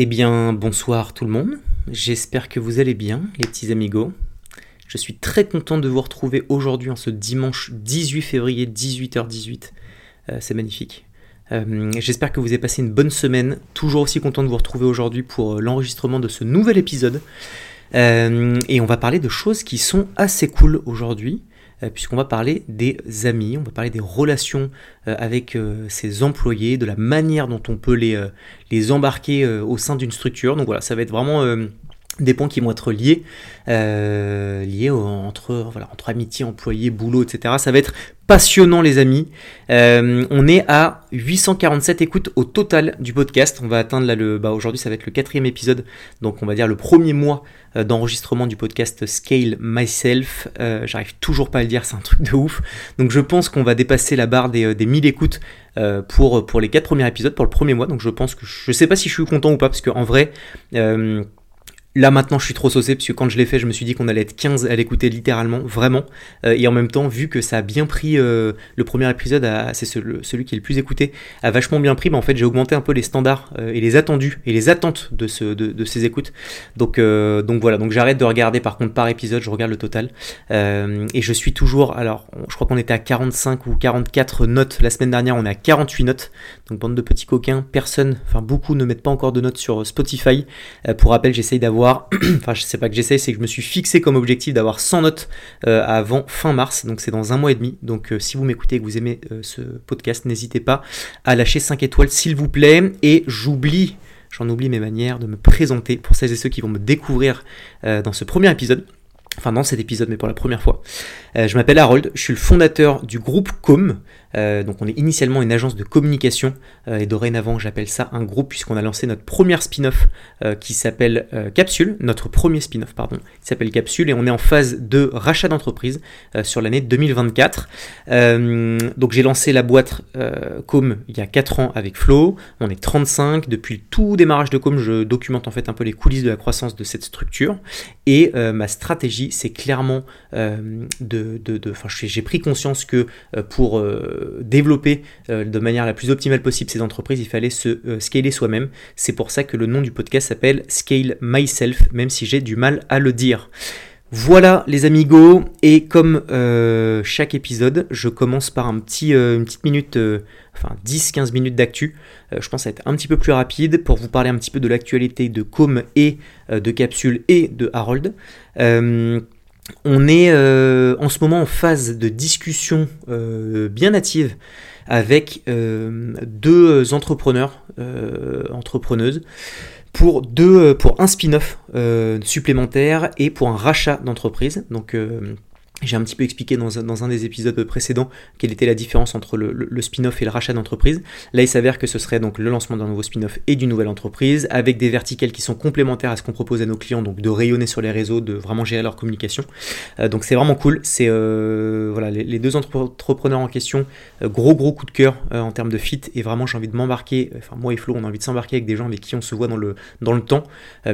Eh bien, bonsoir tout le monde. J'espère que vous allez bien, les petits amigos. Je suis très content de vous retrouver aujourd'hui en ce dimanche 18 février 18h18. Euh, c'est magnifique. Euh, J'espère que vous avez passé une bonne semaine. Toujours aussi content de vous retrouver aujourd'hui pour euh, l'enregistrement de ce nouvel épisode. Et on va parler de choses qui sont assez cool aujourd'hui. Euh, puisqu'on va parler des amis, on va parler des relations euh, avec euh, ses employés, de la manière dont on peut les, les embarquer au sein d'une structure. Donc voilà, ça va être vraiment des points qui vont être liés, euh, liés entre, voilà, entre amitié, employé, boulot, etc. Ça va être passionnant les amis. Euh, on est à 847 écoutes au total du podcast. On va atteindre là le, bah aujourd'hui ça va être le quatrième épisode, donc on va dire le premier mois euh, d'enregistrement du podcast Scale Myself. J'arrive toujours pas à le dire, c'est un truc de ouf. Donc je pense qu'on va dépasser la barre des, des 1000 écoutes pour, pour les quatre premiers épisodes, pour le premier mois. Donc je pense que je sais pas si je suis content ou pas, parce qu'en vrai... Là maintenant je suis trop saucé parce que quand je l'ai fait je me suis dit qu'on allait être 15 à l'écouter littéralement, vraiment. Euh, et en même temps vu que ça a bien pris, euh, le premier épisode, c'est celui qui est le plus écouté, a vachement bien pris, bah, en fait j'ai augmenté un peu les standards euh, et les attendus et les attentes de ces écoutes. Donc, donc voilà, donc j'arrête de regarder par contre par épisode, je regarde le total. et je suis toujours, alors je crois qu'on était à 45 ou 44 notes la semaine dernière, on est à 48 notes. Donc bande de petits coquins, personne, enfin beaucoup ne mettent pas encore de notes sur Spotify. pour rappel j'essaye d'avoir enfin je sais pas que j'essaye, c'est que je me suis fixé comme objectif d'avoir 100 notes euh, avant fin mars, donc c'est dans un mois et demi. Donc euh, si vous m'écoutez et que vous aimez euh, ce podcast, n'hésitez pas à lâcher 5 étoiles s'il vous plaît. Et j'oublie, j'en oublie mes manières de me présenter pour celles et ceux qui vont me découvrir dans ce premier épisode enfin dans cet épisode mais pour la première fois. je m'appelle Harold, je suis le fondateur du groupe Com, euh, donc on est initialement une agence de communication. Euh, et dorénavant j'appelle ça un groupe puisqu'on a lancé notre première spin-off euh, qui s'appelle Capsule, notre premier spin-off pardon, qui s'appelle Capsule. Et on est en phase de rachat d'entreprise sur l'année 2024. donc j'ai lancé la boîte Com il y a 4 ans avec Flo, on est 35, depuis le tout démarrage de Com je documente en fait un peu les coulisses de la croissance de cette structure. Et ma stratégie c'est clairement de, de, enfin j'ai pris conscience que pour développer euh, de manière la plus optimale possible ces entreprises, il fallait se euh, scaler soi-même. C'est pour ça que le nom du podcast s'appelle Scale Myself, même si j'ai du mal à le dire. Voilà les amigos, et comme euh, chaque épisode, je commence par un petit, une petite minute, enfin 10-15 minutes d'actu. je pense être un petit peu plus rapide pour vous parler un petit peu de l'actualité de Com et de Capsule et de Harold. On est euh, en ce moment en phase de discussion euh, bien active avec euh, deux entrepreneurs, entrepreneuses, pour, deux, pour un spin-off supplémentaire et pour un rachat d'entreprise. J'ai un petit peu expliqué dans un, des épisodes précédents quelle était la différence entre le, le, spin-off et le rachat d'entreprise. Là, il s'avère que ce serait donc le lancement d'un nouveau spin-off et d'une nouvelle entreprise, avec des verticales qui sont complémentaires à ce qu'on propose à nos clients, donc de rayonner sur les réseaux, de vraiment gérer leur communication. Euh, donc c'est vraiment cool. C'est euh, voilà les, deux entrepreneurs en question, euh, gros gros coup de cœur en termes de fit, et vraiment j'ai envie de m'embarquer. Enfin moi et Flo, on a envie de s'embarquer avec des gens avec qui on se voit dans le dans le temps,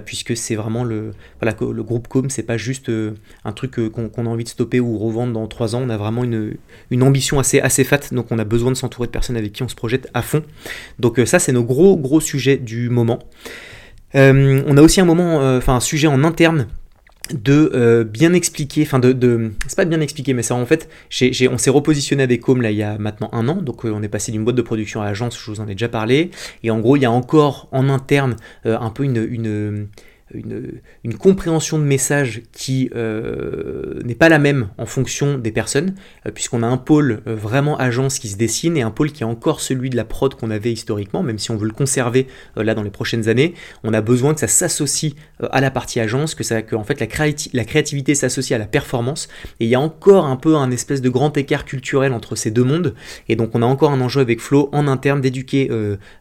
puisque c'est vraiment le voilà le groupe Com, c'est pas juste un truc qu'on a envie de stopper ou revendre dans 3 ans. On a vraiment une, ambition assez, fat, donc on a besoin de s'entourer de personnes avec qui on se projette à fond. Donc euh, ça, c'est nos gros, gros sujets du moment. Euh, on a aussi un moment, euh, enfin un sujet en interne de bien expliquer, enfin de, de c'est pas bien expliquer, mais c'est en fait, on s'est repositionné avec Home là il y a maintenant un an, donc on est passé d'une boîte de production à agence, je vous en ai déjà parlé, et en gros il y a encore en interne un peu une une, compréhension de message qui euh, n'est pas la même en fonction des personnes, euh, puisqu'on a un pôle euh, vraiment agence qui se dessine et un pôle qui est encore celui de la prod qu'on avait historiquement, même si on veut le conserver là dans les prochaines années, on a besoin que ça s'associe à la partie agence, que, ça, que en fait la, la créativité s'associe à la performance, et il y a encore un peu un espèce de grand écart culturel entre ces deux mondes, et donc on a encore un enjeu avec Flo en interne d'éduquer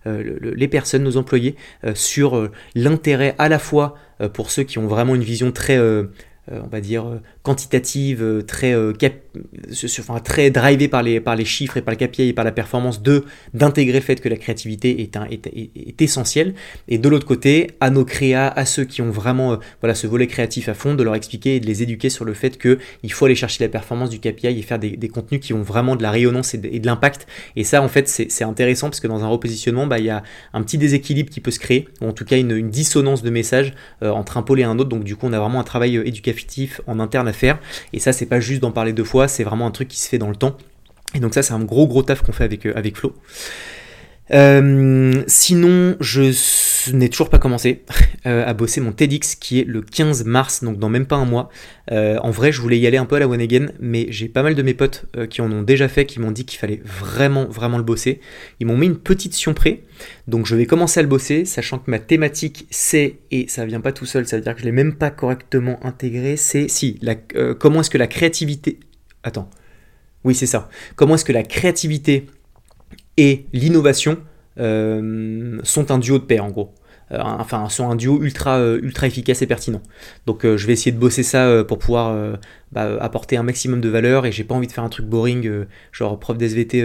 les personnes, nos employés, sur l'intérêt à la fois pour ceux qui ont vraiment une vision très euh, on va dire, quantitative, très, enfin, très drivée par les, par les chiffres et par le KPI et par la performance, de d'intégrer le fait que la créativité est, est, est, essentielle. Et de l'autre côté, à nos créas, à ceux qui ont vraiment voilà, ce volet créatif à fond, de leur expliquer et de les éduquer sur le fait qu'il faut aller chercher la performance du KPI et faire des, contenus qui ont vraiment de la rayonnance et de, l'impact. Et ça, en fait, c'est intéressant parce que dans un repositionnement, bah, il y a un petit déséquilibre qui peut se créer, ou en tout cas une, dissonance de messages euh, entre un pôle et un autre. Donc du coup, on a vraiment un travail euh, en interne à faire. Et ça, c'est pas juste d'en parler deux fois, c'est vraiment un truc qui se fait dans le temps. Et donc ça, c'est un gros gros taf qu'on fait avec, euh, avec Flo. Sinon, je n'ai toujours pas commencé euh, à bosser mon TEDx qui est le 15 mars, donc dans même pas un mois. Euh, en vrai, je voulais y aller un peu à la one again, mais j'ai pas mal de mes potes euh, qui en ont déjà fait, qui m'ont dit qu'il fallait vraiment, vraiment le bosser. Ils m'ont mis une petite près, donc je vais commencer à le bosser, sachant que ma thématique c'est, et ça vient pas tout seul, ça veut dire que je l'ai même pas correctement intégré, c'est si, comment est-ce que la créativité... Attends. Oui, c'est ça. Comment est-ce que la créativité et l'innovation sont un duo de pair en gros. Euh, enfin sont un duo ultra, euh, ultra efficace et pertinent. Donc euh, je vais essayer de bosser ça pour pouvoir bah, apporter un maximum de valeur et j'ai pas envie de faire un truc boring, genre prof d'SVT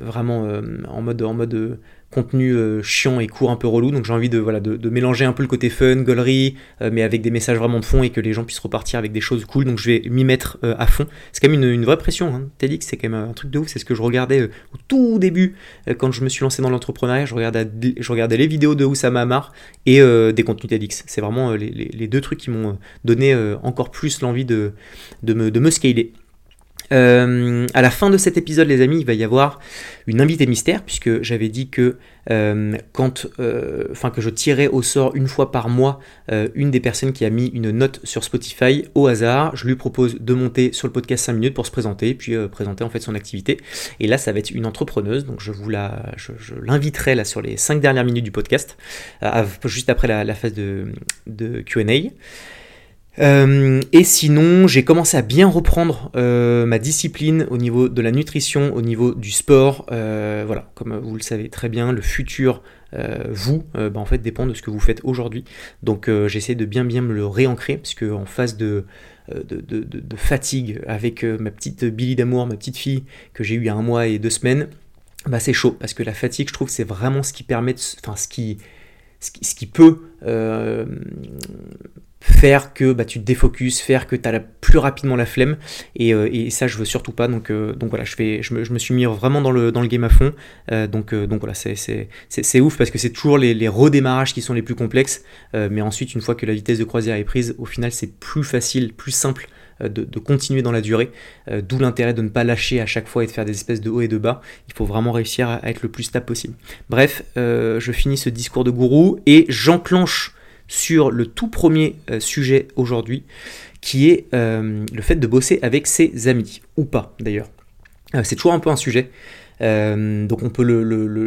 vraiment en mode, en mode contenu euh, chiant et court un peu relou. Donc j'ai envie de, voilà, de, mélanger un peu le côté fun, gaulerie, euh, mais avec des messages vraiment de fond et que les gens puissent repartir avec des choses cool. Donc je vais m'y mettre euh, à fond. C'est quand même une, vraie pression. Hein. TEDx, c'est quand même un truc de ouf. C'est ce que je regardais au tout début quand je me suis lancé dans l'entrepreneuriat. Je regardais, je regardais les vidéos de Oussama Amar et des contenus TEDx. C'est vraiment les, deux trucs qui m'ont donné encore plus l'envie de, de, me, de me scaler. Euh, à la fin de cet épisode, les amis, il va y avoir une invitée mystère, puisque j'avais dit que euh, quand, euh, enfin que je tirais au sort une fois par mois une des personnes qui a mis une note sur Spotify au hasard. Je lui propose de monter sur le podcast 5 minutes pour se présenter, puis présenter en fait son activité. Et là, ça va être une entrepreneuse, donc je vous la, je, l'inviterai là sur les 5 dernières minutes du podcast, juste après la, phase de, de Q&A. Euh, et sinon, j'ai commencé à bien reprendre euh, ma discipline au niveau de la nutrition, au niveau du sport. Euh, voilà, comme vous le savez très bien, le futur, vous, bah, en fait, dépend de ce que vous faites aujourd'hui. Donc, j'essaie de bien bien me le réancrer, puisque en phase de, de, fatigue avec ma petite Billy d'amour, ma petite fille que j'ai eu il y a un mois et deux semaines, bah, c'est chaud, parce que la fatigue, je trouve, c'est vraiment ce qui permet, enfin, ce qui, ce qui peut faire que bah, tu te défocuses, faire que tu as plus rapidement la flemme. Et, euh, et, ça, je veux surtout pas. Donc, euh, donc voilà, je, fais, je me, je, me, suis mis vraiment dans le, dans le game à fond. Euh, donc, donc voilà, c'est ouf parce que c'est toujours les, redémarrages qui sont les plus complexes. mais ensuite, une fois que la vitesse de croisière est prise, au final, c'est plus facile, plus simple. De, de, continuer dans la durée, d'où l'intérêt de ne pas lâcher à chaque fois et de faire des espèces de hauts et de bas. Il faut vraiment réussir à, à être le plus stable possible. Bref, je finis ce discours de gourou et j'enclenche sur le tout premier euh, sujet aujourd'hui, qui est euh, le fait de bosser avec ses amis, ou pas d'ailleurs. Euh, c'est toujours un peu un sujet. donc on peut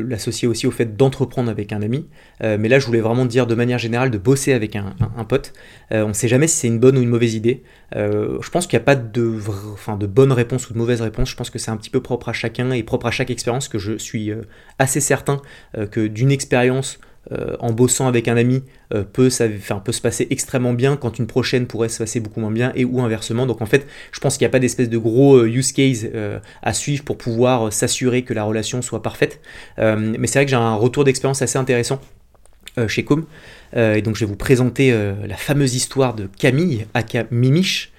l'associer aussi au fait d'entreprendre avec un ami. mais là, je voulais vraiment dire de manière générale de bosser avec un, pote. on ne sait jamais si c'est une bonne ou une mauvaise idée. je pense qu'il n'y a pas de, enfin, de bonne réponse ou de mauvaise réponse. Je pense que c'est un petit peu propre à chacun et propre à chaque expérience que je suis assez certain que d'une expérience euh, en bossant avec un ami euh, peut, ça, peut se passer extrêmement bien quand une prochaine pourrait se passer beaucoup moins bien et ou inversement. Donc en fait, je pense qu'il n'y a pas d'espèce de gros euh, use case à suivre pour pouvoir s'assurer que la relation soit parfaite. mais c'est vrai que j'ai un retour d'expérience assez intéressant chez Com. et donc je vais vous présenter la fameuse histoire de Camille, aka Mimiche,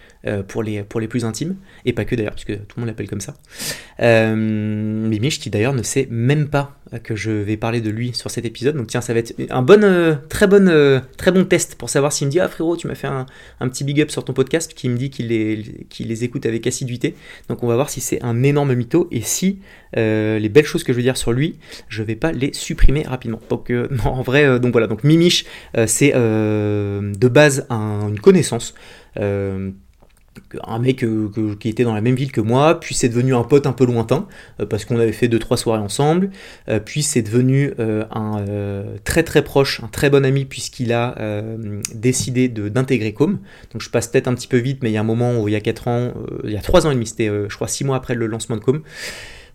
pour, les, pour les plus intimes, et pas que d'ailleurs, puisque tout le monde l'appelle comme ça. Euh, Mimich, qui d'ailleurs ne sait même pas que je vais parler de lui sur cet épisode, donc tiens, ça va être un bon, euh, très, bon, très bon test pour savoir s'il me dit Ah frérot, tu m'as fait un, petit big up sur ton podcast, qui me dit qu'il les, les écoute avec assiduité. Donc on va voir si c'est un énorme mytho, et si les belles choses que je veux dire sur lui, je vais pas les supprimer rapidement. Donc non, en vrai, donc voilà, donc Mimich, c'est de base une connaissance un mec euh, qui était dans la même ville que moi, puis c'est devenu un pote un peu lointain, euh, parce qu'on avait fait deux trois soirées ensemble, euh, puis c'est devenu un très très proche, un très bon ami, puisqu'il a décidé d'intégrer Com. Donc je passe peut-être un petit peu vite, mais il y a un moment où il y a 4 ans, il y a 3 ans et demi, c'était je crois 6 mois après le lancement de Com,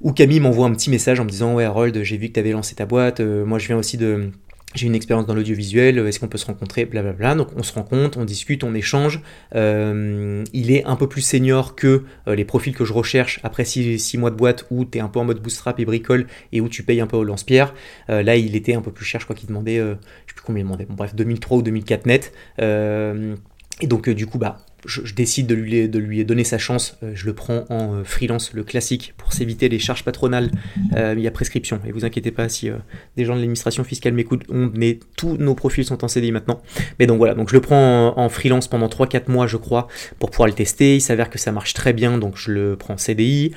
où Camille m'envoie un petit message en me disant Ouais Harold, j'ai vu que tu avais lancé ta boîte, moi je viens aussi de j'ai une expérience dans l'audiovisuel, est-ce qu'on peut se rencontrer, blablabla. Donc on se rencontre, on discute, on échange. Euh, il est un peu plus senior que euh, les profils que je recherche après 6 mois de boîte où tu es un peu en mode bootstrap et bricole et où tu payes un peu au lance-pierre. Euh, là, il était un peu plus cher, je crois qu'il demandait, je sais plus combien il demandait, bon, bref, 2003 ou 2004 net. et donc du coup, bah, je, décide de lui, de lui donner sa chance, euh, je le prends en euh, freelance, le classique, pour s'éviter les charges patronales. Euh, il y a prescription. Et vous inquiétez pas si des gens de l'administration fiscale m'écoutent, mais tous nos profils sont en CDI maintenant. Mais donc voilà, donc je le prends en, freelance pendant 3-4 mois, je crois, pour pouvoir le tester. Il s'avère que ça marche très bien, donc je le prends en CDI.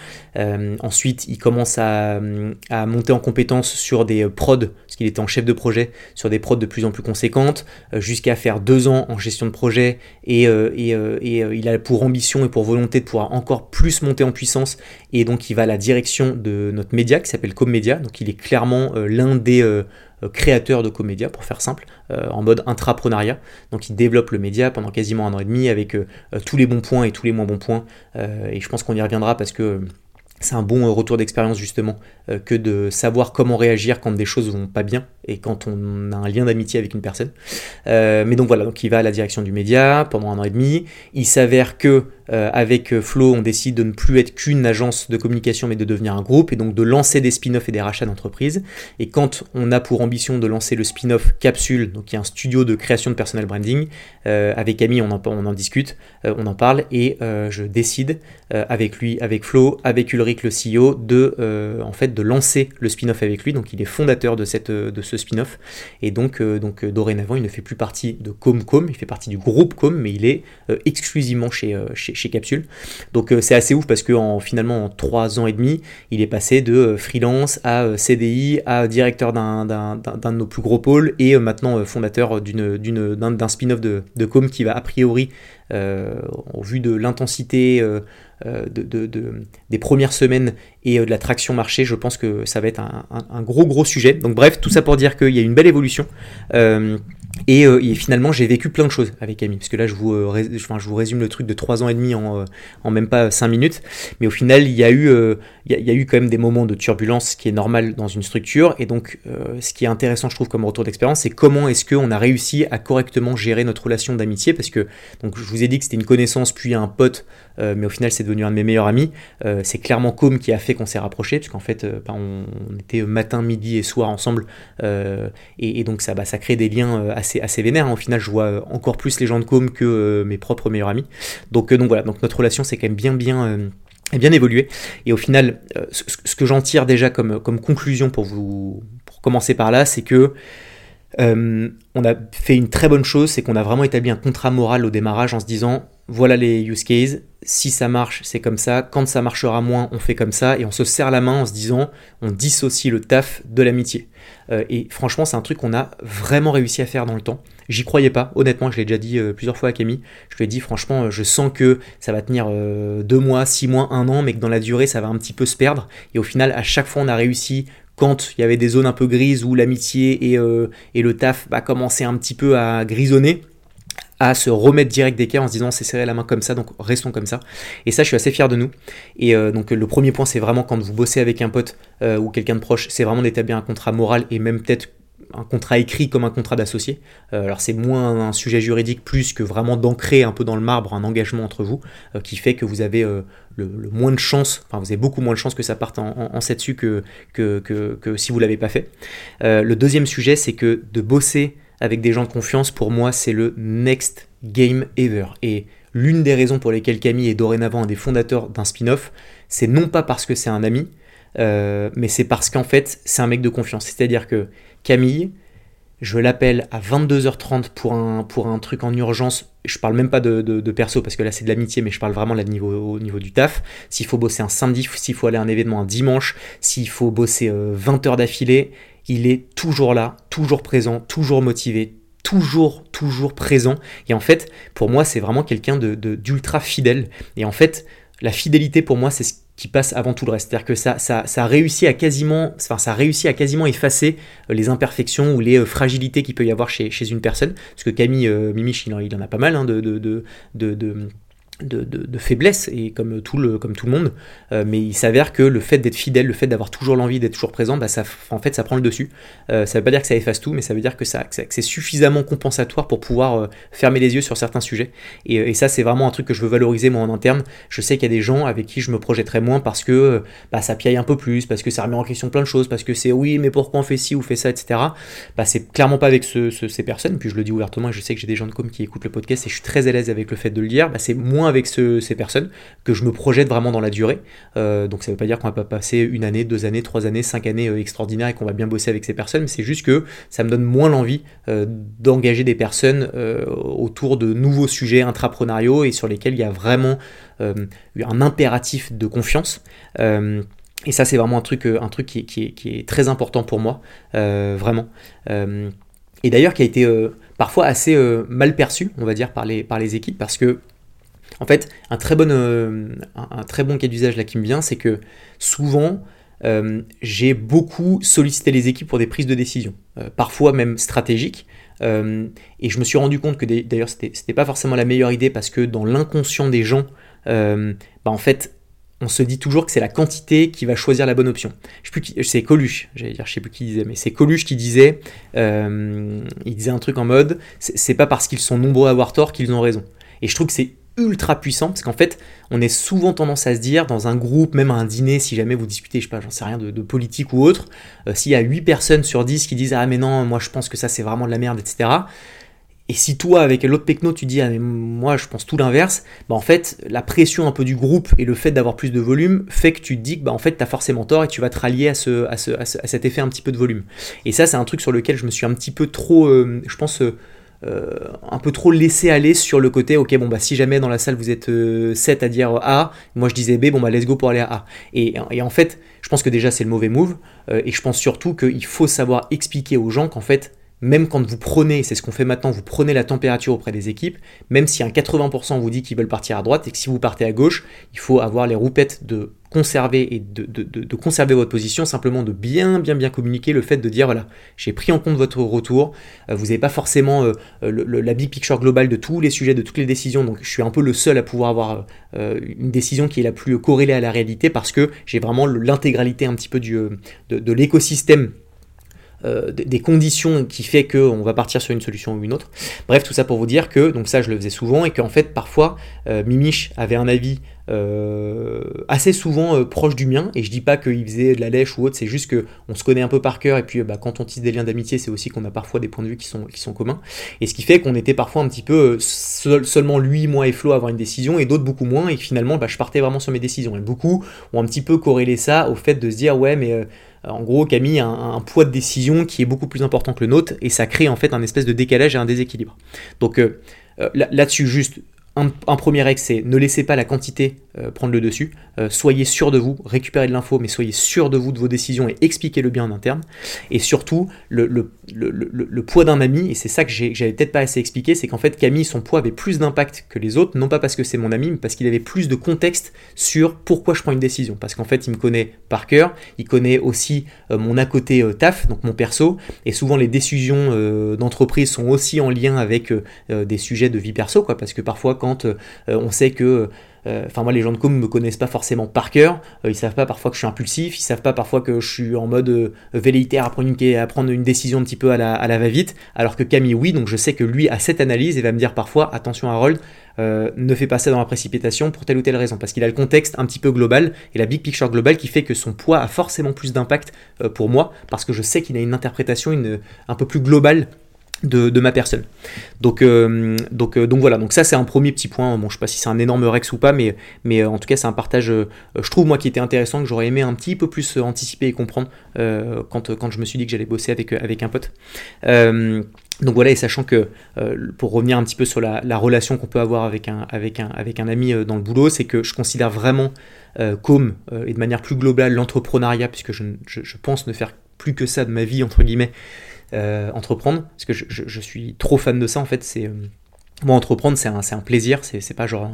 ensuite, il commence à, monter en compétence sur des prods, parce qu'il était en chef de projet, sur des prods de plus en plus conséquentes, jusqu'à faire 2 ans en gestion de projet et, et euh, il a pour ambition et pour volonté de pouvoir encore plus monter en puissance et donc il va à la direction de notre média qui s'appelle Comedia, donc il est clairement euh, l'un des créateurs de Comedia pour faire simple, en mode intrapreneuriat. Donc il développe le média pendant quasiment un an et demi avec tous les bons points et tous les moins bons points. et je pense qu'on y reviendra parce que c'est un bon retour d'expérience justement que de savoir comment réagir quand des choses vont pas bien et quand on a un lien d'amitié avec une personne. mais donc voilà, donc il va à la direction du média pendant un an et demi. Il s'avère que euh, avec euh, Flow, on décide de ne plus être qu'une agence de communication, mais de devenir un groupe, et donc de lancer des spin-offs et des rachats d'entreprises. Et quand on a pour ambition de lancer le spin-off Capsule, donc qui est un studio de création de personal branding, euh, avec Ami, on en, on en discute, on en parle, et je décide avec lui, avec Flo, avec Ulrich le CEO, de, en fait, de lancer le spin-off avec lui. Donc il est fondateur de, cette, de ce spin-off, et donc, donc dorénavant, il ne fait plus partie de Comcom, il fait partie du groupe Com, mais il est exclusivement chez, chez Capsule. Donc euh, c'est assez ouf parce que en, finalement en trois ans et demi, il est passé de euh, freelance à euh, CDI à directeur d'un de nos plus gros pôles et maintenant fondateur d'un spin-off de, de Com qui va a priori, au vu de l'intensité de, des premières semaines et de la traction marché, je pense que ça va être un, gros gros sujet. Donc bref, tout ça pour dire qu'il y a une belle évolution. Euh, et, finalement, j'ai vécu plein de choses avec Camille, parce que là, je vous, euh, je vous résume le truc de 3 ans et demi en, euh, en même pas 5 minutes. Mais au final, il y, a eu, il, y a, eu quand même des moments de turbulence, ce qui est normal dans une structure. Et donc, ce qui est intéressant, je trouve, comme retour d'expérience, c'est comment est-ce qu'on a réussi à correctement gérer notre relation d'amitié, parce que donc, je vous ai dit que c'était une connaissance, puis un pote, mais au final, c'est devenu un de mes meilleurs amis. c'est clairement Com qui a fait qu'on s'est rapprochés, puisqu'en fait, ben, on, était matin, midi et soir ensemble. Et, et, donc, ça, bah, ça crée des liens assez assez, vénère. Hein. Au final, je vois euh, encore plus les gens de com que euh, mes propres meilleurs amis. Donc, euh, donc voilà, donc notre relation c'est quand même bien bien bien évolué. Et au final, ce, que j'en tire déjà comme, comme conclusion pour vous pour commencer par là, c'est que on a fait une très bonne chose, c'est qu'on a vraiment établi un contrat moral au démarrage en se disant voilà les use cases, si ça marche, c'est comme ça, quand ça marchera moins, on fait comme ça, et on se serre la main en se disant on dissocie le taf de l'amitié. Euh, et franchement, c'est un truc qu'on a vraiment réussi à faire dans le temps. J'y croyais pas, honnêtement, je l'ai déjà dit euh, plusieurs fois à Camille. Je lui ai dit, franchement, euh, je sens que ça va tenir deux mois, six mois, un an, mais que dans la durée, ça va un petit peu se perdre. Et au final, à chaque fois, on a réussi quand il y avait des zones un peu grises où l'amitié et, et, le taf bah, commençaient un petit peu à grisonner, à se remettre direct d'équerre en se disant c'est serré la main comme ça, donc restons comme ça. Et ça, je suis assez fier de nous. Et euh, donc le premier point, c'est vraiment quand vous bossez avec un pote euh, ou quelqu'un de proche, c'est vraiment d'établir un contrat moral et même peut-être un contrat écrit comme un contrat d'associé. Euh, alors c'est moins un sujet juridique plus que vraiment d'ancrer un peu dans le marbre un engagement entre vous qui fait que vous avez le, moins de chances, enfin vous avez beaucoup moins de chances que ça parte en, en, dessus que, si vous l'avez pas fait. le deuxième sujet, c'est que de bosser avec des gens de confiance, pour moi, c'est le next game ever. Et l'une des raisons pour lesquelles Camille est dorénavant un des fondateurs d'un spin-off, c'est non pas parce que c'est un ami, euh, mais c'est parce qu'en fait, c'est un mec de confiance. C'est-à-dire que Camille, je l'appelle à 22h30 pour un, pour un truc en urgence. Je parle même pas de, perso parce que là c'est de l'amitié, mais je parle vraiment là de niveau, au niveau du taf. S'il faut bosser un samedi, s'il faut aller à un événement un dimanche, s'il faut bosser 20 euh, heures d'affilée, il est toujours là, toujours présent, toujours motivé, toujours, toujours présent. Et en fait, pour moi, c'est vraiment quelqu'un de, d'ultra fidèle. Et en fait, la fidélité, pour moi, c'est ce qui passe avant tout le reste. C'est-à-dire que ça, ça, ça, réussit à quasiment, enfin, ça réussit à quasiment effacer euh, les imperfections ou les euh, fragilités qu'il peut y avoir chez, une personne. Parce que Camille euh, Mimich, il en, a pas mal hein, de, de, faiblesse et comme tout le, comme tout le monde, euh, mais il s'avère que le fait d'être fidèle, le fait d'avoir toujours l'envie d'être toujours présent, bah ça, en fait ça prend le dessus. Euh, ça veut pas dire que ça efface tout, mais ça veut dire que, ça, c'est suffisamment compensatoire pour pouvoir euh, fermer les yeux sur certains sujets. Et, ça c'est vraiment un truc que je veux valoriser moi en interne. Je sais qu'il y a des gens avec qui je me projetterai moins parce que bah, ça piaille un peu plus, parce que ça remet en question plein de choses, parce que c'est oui mais pourquoi on fait ci ou fait ça, etc. Bah, c'est clairement pas avec ces personnes, puis je le dis ouvertement et je sais que j'ai des gens de com qui écoutent le podcast et je suis très à l'aise avec le fait de le dire, bah, c'est moins avec ces personnes, que je me projette vraiment dans la durée. Euh, donc ça ne veut pas dire qu'on va pas passer une année, deux années, trois années, cinq années euh, extraordinaires et qu'on va bien bosser avec ces personnes, c'est juste que ça me donne moins l'envie euh, d'engager des personnes autour de nouveaux sujets intrapreneuriaux et sur lesquels il y a vraiment un impératif de confiance. et ça, c'est vraiment un truc, un truc qui, est, très important pour moi, vraiment. et d'ailleurs, qui a été parfois assez mal perçu, on va dire, par les équipes, parce que en fait, un très bon, euh, un, très bon cas d'usage là qui me vient, c'est que souvent, euh, j'ai beaucoup sollicité les équipes pour des prises de décision, euh, parfois même stratégiques. et je me suis rendu compte que d'ailleurs, c'était pas forcément la meilleure idée parce que dans l'inconscient des gens, bah, en fait, on se dit toujours que c'est la quantité qui va choisir la bonne option. C'est Coluche, j'allais dire, je sais plus qui disait, mais c'est Coluche qui disait, il disait un truc en mode, c'est pas parce qu'ils sont nombreux à avoir tort qu'ils ont raison. Et je trouve que c'est ultra puissant parce qu'en fait on est souvent tendance à se dire dans un groupe même à un dîner si jamais vous discutez je sais pas j'en sais rien de, politique ou autre euh, s'il y a 8 personnes sur 10 qui disent ah mais non moi je pense que ça c'est vraiment de la merde etc et si toi avec l'autre pecno tu dis ah mais moi je pense tout l'inverse bah en fait la pression un peu du groupe et le fait d'avoir plus de volume fait que tu te dis que bah en fait t'as forcément tort et tu vas te rallier à, ce, à, ce, à, cet effet un petit peu de volume. Et ça c'est un truc sur lequel je me suis un petit peu trop euh, je pense euh, euh, un peu trop laissé aller sur le côté, ok, bon, bah si jamais dans la salle vous êtes 7 euh, à dire A, moi je disais B, bon, bah let's go pour aller à A. Et, en fait, je pense que déjà c'est le mauvais move, euh, et je pense surtout qu'il faut savoir expliquer aux gens qu'en fait, même quand vous prenez, c'est ce qu'on fait maintenant, vous prenez la température auprès des équipes, même si un 80% vous dit qu'ils veulent partir à droite et que si vous partez à gauche, il faut avoir les roupettes de conserver et de, conserver votre position, simplement de bien bien bien communiquer le fait de dire voilà, j'ai pris en compte votre retour, euh, vous n'avez pas forcément euh, la big picture globale de tous les sujets, de toutes les décisions, donc je suis un peu le seul à pouvoir avoir euh, une décision qui est la plus corrélée à la réalité parce que j'ai vraiment l'intégralité un petit peu de l'écosystème euh, des conditions qui fait qu'on va partir sur une solution ou une autre. Bref, tout ça pour vous dire que, donc ça je le faisais souvent, et qu'en fait parfois euh, avait un avis euh, assez souvent proche du mien, et je dis pas qu'il faisait de la lèche ou autre, c'est juste qu'on se connaît un peu par cœur, et puis bah, quand on tisse des liens d'amitié, c'est aussi qu'on a parfois des points de vue qui sont, qui sont communs, et ce qui fait qu'on était parfois un petit peu seulement lui, moi et Flo à avoir une décision, et d'autres beaucoup moins, et finalement bah, je partais vraiment sur mes décisions, et beaucoup ont un petit peu corrélé ça au fait de se dire ouais mais euh, en gros, Camille a un, poids de décision qui est beaucoup plus important que le nôtre et ça crée en fait un espèce de décalage et un déséquilibre. Donc euh, euh, là-dessus, juste un, premier ex, c'est ne laissez pas la quantité euh, prendre le dessus. Euh, soyez sûr de vous, récupérez de l'info, mais soyez sûr de vous, de vos décisions et expliquez-le bien en interne. Et surtout, le, le, poids d'un ami, et c'est ça que j'avais peut-être pas assez expliqué, c'est qu'en fait, Camille, son poids avait plus d'impact que les autres, non pas parce que c'est mon ami, mais parce qu'il avait plus de contexte sur pourquoi je prends une décision. Parce qu'en fait, il me connaît par cœur, il connaît aussi euh, mon à côté taf, donc mon perso, et souvent les décisions d'entreprise sont aussi en lien avec des sujets de vie perso, quoi, parce que parfois, quand on sait que euh, enfin, moi, les gens de com me connaissent pas forcément par cœur. Euh, ils savent pas parfois que je suis impulsif. Ils savent pas parfois que je suis en mode euh, à prendre, une, décision un petit peu à la, va-vite. Alors que Camille, oui. Donc, je sais que lui a cette analyse et va me dire parfois attention, Harold, ne fais pas ça dans la précipitation pour telle ou telle raison. Parce qu'il a le contexte un petit peu global et la big picture globale qui fait que son poids a forcément plus d'impact pour moi. Parce que je sais qu'il a une interprétation un peu plus globale de, ma personne. Donc, euh, donc, euh, donc voilà, donc ça c'est un premier petit point. Bon, je sais pas si c'est un énorme rex ou pas, mais, mais euh, en tout cas c'est un partage, je trouve moi qui était intéressant, que j'aurais aimé un petit peu plus anticiper et comprendre quand, quand je me suis dit que j'allais bosser avec, avec un pote. donc voilà, et sachant que pour revenir un petit peu sur la, relation qu'on peut avoir avec un, avec un, avec un ami dans le boulot, c'est que je considère vraiment comme, et de manière plus globale, l'entrepreneuriat, puisque je, je pense ne faire plus que ça de ma vie, entre guillemets, entreprendre, parce que je, suis trop fan de ça en fait. C'est euh, moi entreprendre, c'est un, un, plaisir, c'est pas genre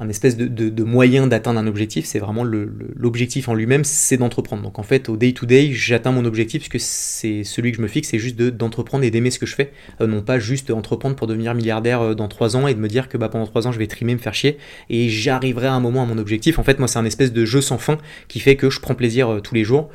un espèce de, moyen d'atteindre un objectif, c'est vraiment l'objectif en lui-même, c'est d'entreprendre. Donc en fait, au day-to-day, j'atteins mon objectif puisque c'est celui que je me fixe, c'est juste d'entreprendre et d'aimer ce que je fais, euh, non pas juste entreprendre pour devenir milliardaire euh, dans 3 ans et de me dire que bah, pendant 3 ans je vais trimer, me faire chier et j'arriverai à un moment à mon objectif. En fait, moi, c'est un espèce de jeu sans fin qui fait que je prends plaisir euh, tous les jours.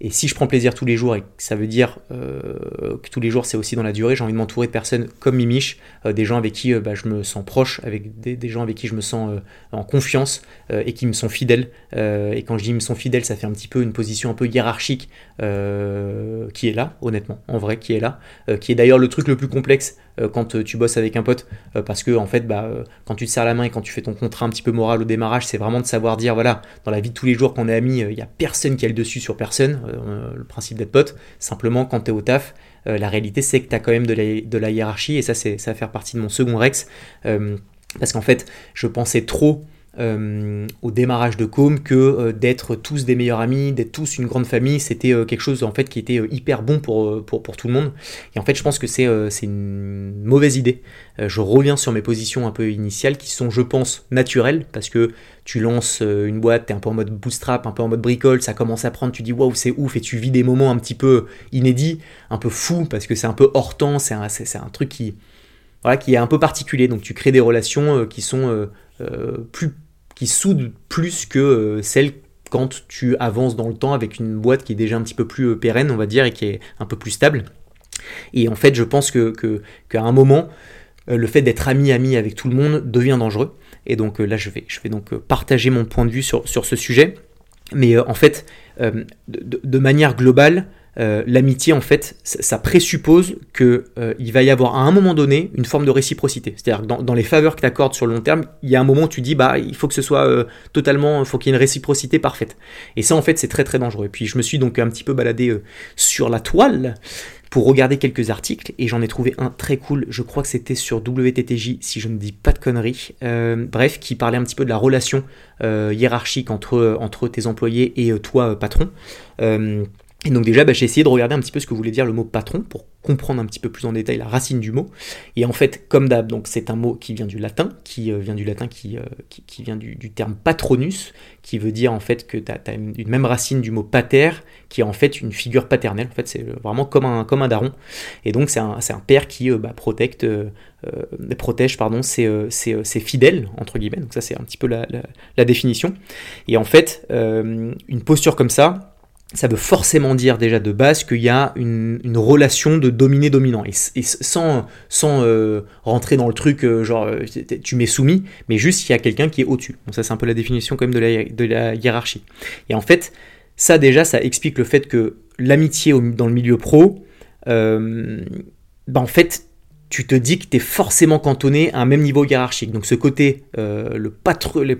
Et si je prends plaisir tous les jours, et ça veut dire euh, que tous les jours c'est aussi dans la durée, j'ai envie de m'entourer de personnes comme Mimiche, euh, des gens avec qui euh, bah, je me sens proche, avec des, gens avec qui je me sens en confiance et qui me sont fidèles. et quand je dis me sont fidèles, ça fait un petit peu une position un peu hiérarchique qui est là, honnêtement, en vrai, qui est là, qui est d'ailleurs le truc le plus complexe quand tu bosses avec un pote, parce que en fait, bah, quand tu te serres la main et quand tu fais ton contrat un petit peu moral au démarrage, c'est vraiment de savoir dire, voilà, dans la vie de tous les jours qu'on est amis, il n'y a personne qui a le dessus sur personne euh, le principe d'être pote. Simplement, quand tu es au taf, euh, la réalité c'est que tu as quand même de la, hiérarchie, et ça, ça va faire partie de mon second Rex. Euh, parce qu'en fait, je pensais trop au démarrage de Com que d'être tous des meilleurs amis, d'être tous une grande famille, c'était quelque chose en fait qui était hyper bon pour, pour, pour, tout le monde. Et en fait, je pense que c'est une mauvaise idée. je reviens sur mes positions un peu initiales qui sont, je pense, naturelles parce que tu lances euh, une boîte, tu es un peu en mode bootstrap, un peu en mode bricole, ça commence à prendre, tu dis waouh, c'est ouf, et tu vis des moments un petit peu inédits, un peu fous, parce que c'est un peu hors temps, c'est un, un, truc qui, voilà, qui est un peu particulier. Donc tu crées des relations euh, qui sont euh, plus, qui soudent plus que celles quand tu avances dans le temps avec une boîte qui est déjà un petit peu plus pérenne, on va dire, et qui est un peu plus stable. Et en fait, je pense que qu'à un moment, le fait d'être ami-ami avec tout le monde devient dangereux. Et donc euh, là, je vais, donc euh, partager mon point de vue sur, ce sujet. Mais euh, en fait, de, manière globale, l'amitié, en fait, ça, présuppose qu'il il va y avoir à un moment donné une forme de réciprocité. C'est-à-dire que dans, les faveurs que tu accordes sur le long terme, il y a un moment où tu dis, bah, il faut que ce soit totalement, il faut qu'il y ait une réciprocité parfaite. Et ça, en fait, c'est très très dangereux. Et puis, je me suis donc un petit peu baladé sur la toile pour regarder quelques articles et j'en ai trouvé un très cool, je crois que c'était sur WTTJ si je ne dis pas de conneries, euh, bref, qui parlait un petit peu de la relation euh, hiérarchique entre, entre tes employés et euh, toi patron. Et donc déjà, bah, j'ai essayé de regarder un petit peu ce que voulait dire le mot patron pour comprendre un petit peu plus en détail la racine du mot. Et en fait, comme d'hab, donc c'est un mot qui vient du latin, qui euh, vient du latin, qui, euh, qui, vient du, terme patronus, qui veut dire en fait que tu as, une même racine du mot pater, qui est en fait une figure paternelle. En fait, c'est vraiment comme un, comme un daron. Et donc c'est un, un, père qui euh, bah, protège pardon, ses, ses, fidèles, entre guillemets. Donc ça, c'est un petit peu la, la, définition. Et en fait, une posture comme ça, ça veut forcément dire déjà de base qu'il y a une, relation de dominé-dominant. Et, sans, sans euh, rentrer dans le truc, euh, genre euh, tu m'es soumis, mais juste il y a quelqu'un qui est au-dessus. Ça c'est un peu la définition quand même de la, de la hiérarchie. Et en fait, ça déjà, ça explique le fait que l'amitié dans le milieu pro, bah en fait, tu te dis que tu es forcément cantonné à un même niveau hiérarchique. Donc ce côté, euh, le,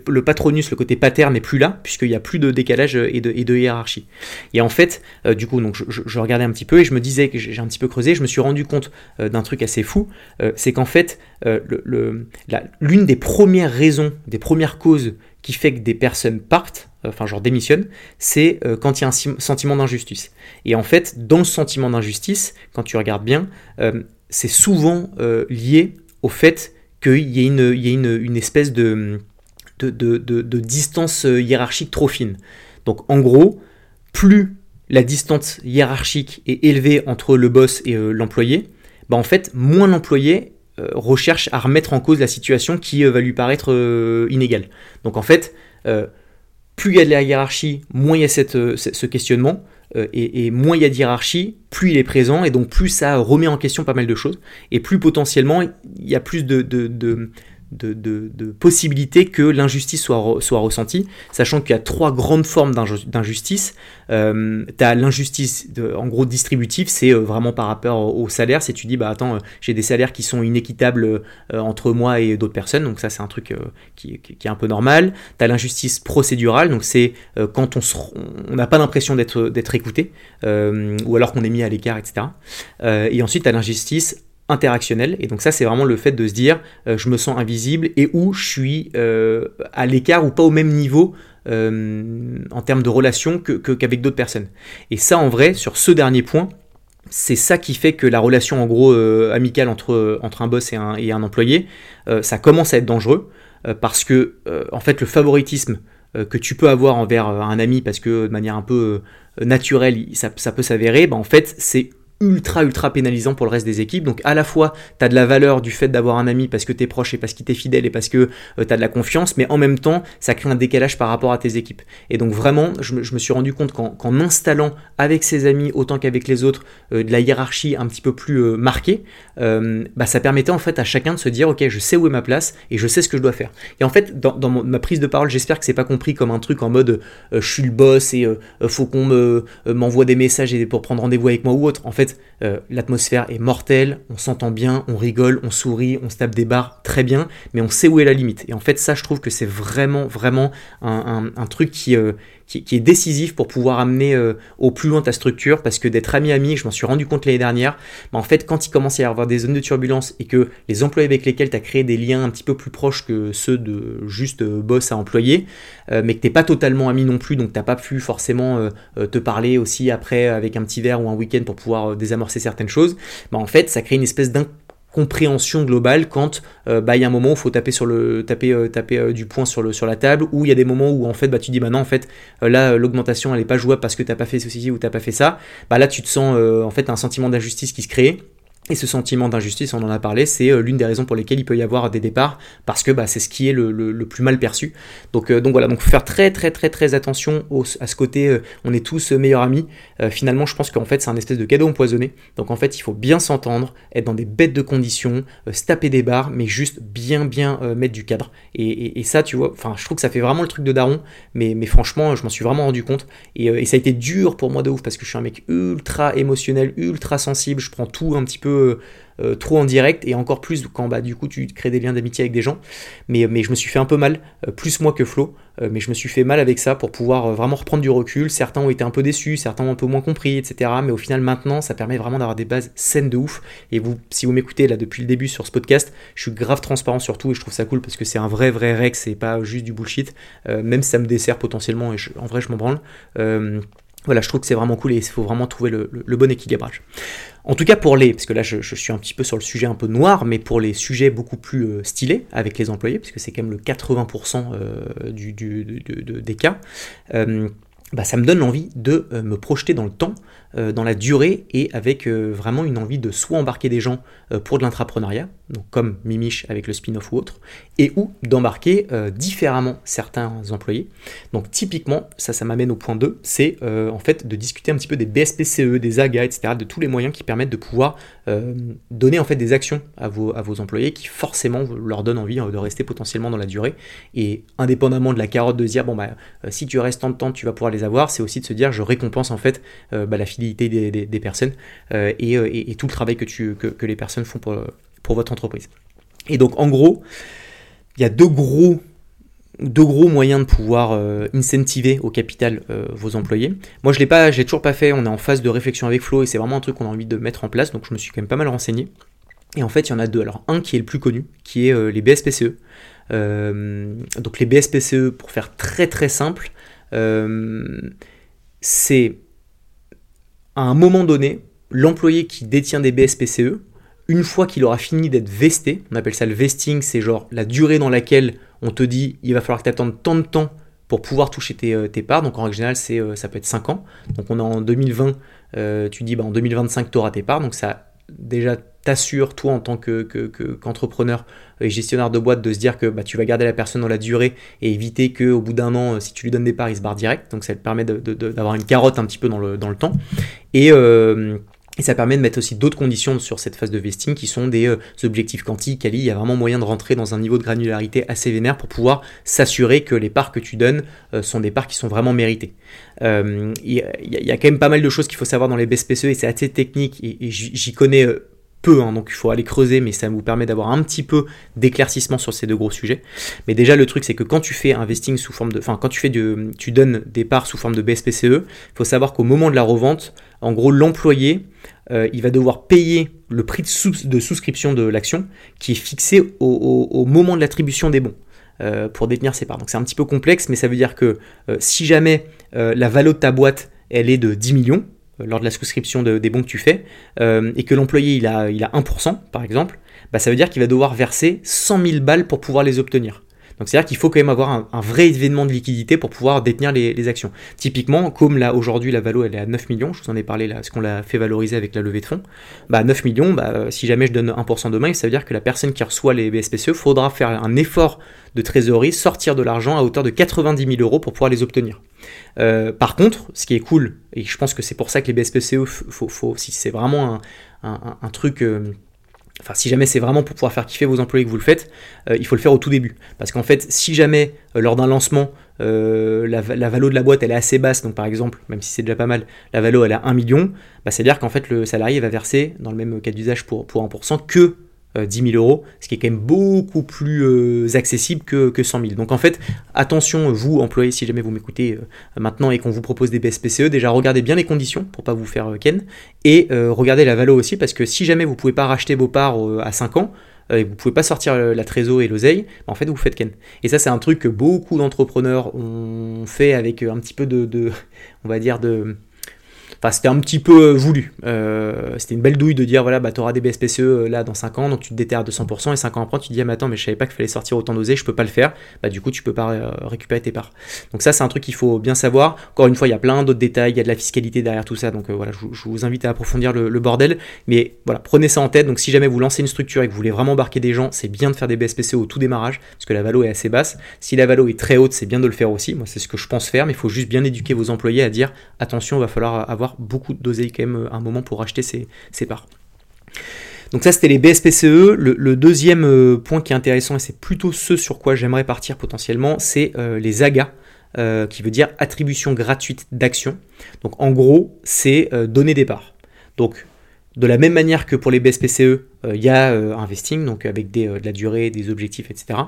le, patronus, le côté pater n'est plus là, puisqu'il n'y a plus de décalage et de, et de hiérarchie. Et en fait, euh, du coup, donc je, regardais un petit peu et je me disais que j'ai un petit peu creusé, je me suis rendu compte euh, d'un truc assez fou, c'est qu'en fait, l'une des premières raisons, des premières causes qui fait que des personnes partent, enfin genre démissionnent, c'est quand il y a un sentiment d'injustice. Et en fait, dans ce sentiment d'injustice, quand tu regardes bien, c'est souvent euh, lié au fait qu'il y ait une, une, espèce de, distance euh, hiérarchique trop fine. Donc en gros, plus la distance hiérarchique est élevée entre le boss et euh, l'employé, bah en fait, moins l'employé recherche à remettre en cause la situation qui va lui paraître inégale. Donc en fait, plus il y a de la hiérarchie, moins il y a ce questionnement, euh, et, moins il y a de hiérarchie, plus il est présent, et donc plus ça remet en question pas mal de choses, et plus potentiellement il y a plus de, possibilités que l'injustice soit, ressentie, sachant qu'il y a trois grandes formes d'injustice. Euh, tu as l'injustice, en gros, distributive, c'est euh, vraiment par rapport au salaire, c'est tu dis, bah attends, euh, j'ai des salaires qui sont inéquitables entre moi et d'autres personnes, donc ça c'est un truc qui, qui, est un peu normal. Tu as l'injustice procédurale, donc c'est quand on n'a pas l'impression d'être écouté, ou alors qu'on est mis à l'écart, etc. et ensuite, tu as l'injustice interactionnel. Et donc ça, c'est vraiment le fait de se dire, euh, je me sens invisible et où je suis euh, à l'écart ou pas au même niveau euh, en termes de relation qu'avec d'autres personnes. Et ça, en vrai, sur ce dernier point, c'est ça qui fait que la relation en gros amicale entre, un boss et un, et un employé, ça commence à être dangereux. parce que en fait le favoritisme que tu peux avoir envers un ami parce que de manière un peu naturelle ça, ça peut s'avérer, bah, en fait c'est ultra ultra pénalisant pour le reste des équipes. Donc à la fois, tu as de la valeur du fait d'avoir un ami parce que tu es proche et parce qu'il t'est fidèle et parce que euh, tu as de la confiance, mais en même temps, ça crée un décalage par rapport à tes équipes. Et donc vraiment, je me, suis rendu compte qu'en installant avec ses amis autant qu'avec les autres euh, de la hiérarchie un petit peu plus euh, marquée, bah, ça permettait en fait à chacun de se dire ok, je sais où est ma place et je sais ce que je dois faire. Et en fait, dans, ma prise de parole, j'espère que c'est pas compris comme un truc en mode je suis le boss et faut qu'on m'envoie des messages et pour prendre rendez-vous avec moi ou autre. En fait, euh, l'atmosphère est mortelle, on s'entend bien, on rigole, on sourit, on se tape des barres très bien, mais on sait où est la limite. Et en fait, ça, je trouve que c'est vraiment, vraiment un, truc qui, euh, qui, est décisif pour pouvoir amener euh, au plus loin ta structure, parce que d'être ami-ami, je m'en suis rendu compte l'année dernière, mais en fait, quand il commence à y avoir des zones de turbulence et que les employés avec lesquels tu as créé des liens un petit peu plus proches que ceux de juste euh, boss à employé, euh, mais que t'es pas totalement ami non plus, donc t'as pas pu forcément te parler aussi après avec un petit verre ou un week-end pour pouvoir désamorcer certaines choses, bah en fait, ça crée une espèce d'un compréhension globale quand euh, bah, il y a un moment où il faut taper sur le taper euh, taper euh, du poing sur le sur la table ou il y a des moments où en fait bah tu dis bah non en fait là l'augmentation elle est pas jouable parce que t'as pas fait ceci ou t'as pas fait ça. Bah là tu te sens en fait un sentiment d'injustice qui se crée et ce sentiment d'injustice, on en a parlé, c'est euh, l'une des raisons pour lesquelles il peut y avoir des départs, parce que bah, c'est ce qui est le, plus mal perçu. Donc, euh, donc voilà, donc faut faire très très très très attention à ce côté, euh, on est tous meilleurs amis. finalement, je pense qu'en fait, c'est un espèce de cadeau empoisonné. Donc en fait, il faut bien s'entendre, être dans des bêtes de conditions, se taper des barres, mais juste bien bien mettre du cadre. Et, ça, tu vois, enfin, je trouve que ça fait vraiment le truc de daron, mais, franchement, je m'en suis vraiment rendu compte. Et ça a été dur pour moi de ouf, parce que je suis un mec ultra émotionnel, ultra sensible, je prends tout un petit peu euh, trop en direct et encore plus quand bah, du coup tu crées des liens d'amitié avec des gens. Mais, mais je me suis fait un peu mal, euh, plus moi que Flo, euh, mais je me suis fait mal avec ça pour pouvoir vraiment reprendre du recul. Certains ont été un peu déçus, certains ont un peu moins compris, etc. Mais au final, maintenant, ça permet vraiment d'avoir des bases saines de ouf. Et vous, si vous m'écoutez là depuis le début sur ce podcast, je suis grave transparent sur tout et je trouve ça cool parce que c'est un vrai, vrai rec, c'est pas juste du bullshit. même si ça me dessert potentiellement et en vrai, je m'en branle. voilà, je trouve que c'est vraiment cool et il faut vraiment trouver le, le bon équilibrage. En tout cas pour les, parce que là je, suis un petit peu sur le sujet un peu noir, mais pour les sujets beaucoup plus euh, stylés avec les employés, puisque c'est quand même le 80% euh, du, des cas, euh, bah, ça me donne l'envie de me projeter dans le temps dans la durée et avec euh, vraiment une envie de soit embarquer des gens euh, pour de l'intrapreneuriat, comme Mimiche avec le spin-off ou autre, et ou d'embarquer différemment certains employés. Donc typiquement, ça, ça m'amène au point 2, c'est en fait de discuter un petit peu des BSPCE, des AGA, etc., de tous les moyens qui permettent de pouvoir donner en fait des actions à vos, à vos employés qui forcément leur donnent envie de rester potentiellement dans la durée. Et indépendamment de la carotte de dire, bon bah si tu restes tant de temps, tu vas pouvoir les avoir, c'est aussi de se dire, je récompense en fait bah, la des, personnes euh, euh, et, tout le travail que, les personnes font pour, votre entreprise. Et donc en gros, il y a deux gros deux gros moyens de pouvoir euh, incentiver au capital vos employés. Moi, je l'ai pas, toujours pas fait. On est en phase de réflexion avec Flo et c'est vraiment un truc qu'on a envie de mettre en place. Donc, je me suis quand même pas mal renseigné. Et en fait, il y en a deux. Alors, un qui est le plus connu, qui est les BSPCE. donc, les BSPCE, pour faire très très simple, c'est à un moment donné, l'employé qui détient des BSPCE, une fois qu'il aura fini d'être vesté, on appelle ça le vesting, c'est genre la durée dans laquelle on te dit il va falloir que tu attendes tant de temps pour pouvoir toucher tes, euh, parts. Donc en règle générale, c'est, euh, ça peut être 5 ans. Donc on est en 2020, euh, tu dis bah, en 2025 tu auras tes parts. Donc ça déjà t'assure, toi en tant qu'entrepreneur que, et gestionnaire de boîte, de se dire que bah, tu vas garder la personne dans la durée et éviter qu'au bout d'un an, si tu lui donnes des parts, il se barre direct. Donc ça te permet d'avoir une carotte un petit peu dans le, dans le temps. Et, euh, et ça permet de mettre aussi d'autres conditions sur cette phase de vesting qui sont des euh, objectifs quantiques. Ali, il y a vraiment moyen de rentrer dans un niveau de granularité assez vénère pour pouvoir s'assurer que les parts que tu donnes euh, sont des parts qui sont vraiment méritées. Il y, a quand même pas mal de choses qu'il faut savoir dans les BSPCE et c'est assez technique et j'y connais peu, hein, donc il faut aller creuser, mais ça vous permet d'avoir un petit peu d'éclaircissement sur ces deux gros sujets. Mais déjà, le truc, c'est que quand tu fais un vesting sous forme de. Enfin, quand tu fais de, tu donnes des parts sous forme de BSPCE, il faut savoir qu'au moment de la revente, en gros, l'employé, euh, il va devoir payer le prix de, souscription de l'action qui est fixé au, moment de l'attribution des bons. Euh, pour détenir ses parts. Donc c'est un petit peu complexe, mais ça veut dire que euh, si jamais la valeur de ta boîte elle est de 10 millions, lors de la souscription des bons que tu fais, euh, et que l'employé il a, il a 1% par exemple, bah, ça veut dire qu'il va devoir verser 100 000 balles pour pouvoir les obtenir. Donc c'est-à-dire qu'il faut quand même avoir un, vrai événement de liquidité pour pouvoir détenir les, actions. Typiquement, comme là aujourd'hui la valo elle est à 9 millions, je vous en ai parlé là, ce qu'on l'a fait valoriser avec la levée de fonds, bah 9 millions, bah, euh, si jamais je donne 1% demain, ça veut dire que la personne qui reçoit les BSPCE faudra faire un effort de trésorerie, sortir de l'argent à hauteur de 90 000 euros pour pouvoir les obtenir. Euh, par contre, ce qui est cool, et je pense que c'est pour ça que les BSPCE, faut, faut, si c'est vraiment un, truc... Euh, enfin si jamais c'est vraiment pour pouvoir faire kiffer vos employés que vous le faites, euh, il faut le faire au tout début. Parce qu'en fait, si jamais lors d'un lancement, la, la, valo de la boîte elle est assez basse, donc par exemple, même si c'est déjà pas mal, la valo elle a 1 million, bah, c'est-à-dire qu'en fait le salarié va verser, dans le même cas d'usage pour, pour 1%, que 10 euh, 000 euros, ce qui est quand même beaucoup plus euh, accessible que, que, 100 000. Donc en fait, attention, vous, employés, si jamais vous m'écoutez euh, maintenant et qu'on vous propose des BSPCE, déjà regardez bien les conditions pour pas vous faire ken, et regardez la valo aussi, parce que si jamais vous pouvez pas racheter vos parts à 5 ans, et vous pouvez pas sortir la trésor et l'oseille, bah, en fait vous faites ken. Et ça c'est un truc que beaucoup d'entrepreneurs ont fait avec un petit peu de on va dire de Enfin, c'était un petit peu euh, voulu. Euh, c'était une belle douille de dire voilà, bah, tu auras des BSPCE euh, là dans 5 ans, donc tu te déterres de 100%, et 5 ans après, tu te dis ah, mais attends, mais je savais pas qu'il fallait sortir autant d'oseille, je peux pas le faire. Bah, du coup, tu peux pas récupérer tes parts. Donc, ça, c'est un truc qu'il faut bien savoir. Encore une fois, il y a plein d'autres détails, il y a de la fiscalité derrière tout ça, donc voilà, je, vous invite à approfondir le, bordel. Mais voilà, prenez ça en tête. Donc, si jamais vous lancez une structure et que vous voulez vraiment embarquer des gens, c'est bien de faire des BSPCE au tout démarrage, parce que la valo est assez basse. Si la valo est très haute, c'est bien de le faire aussi. Moi, c'est ce que je pense faire, mais il faut juste bien éduquer vos employés à dire attention, il va falloir avoir beaucoup d'oseille quand même euh, un moment pour acheter ses, parts. Donc ça c'était les BSPCE. Le, deuxième euh, point qui est intéressant, et c'est plutôt ce sur quoi j'aimerais partir potentiellement, c'est euh, les AGA, qui veut dire attribution gratuite d'actions. Donc en gros, c'est donner des parts. Donc de la même manière que pour les BSPCE, il y a investing, donc avec de la durée, des objectifs, etc.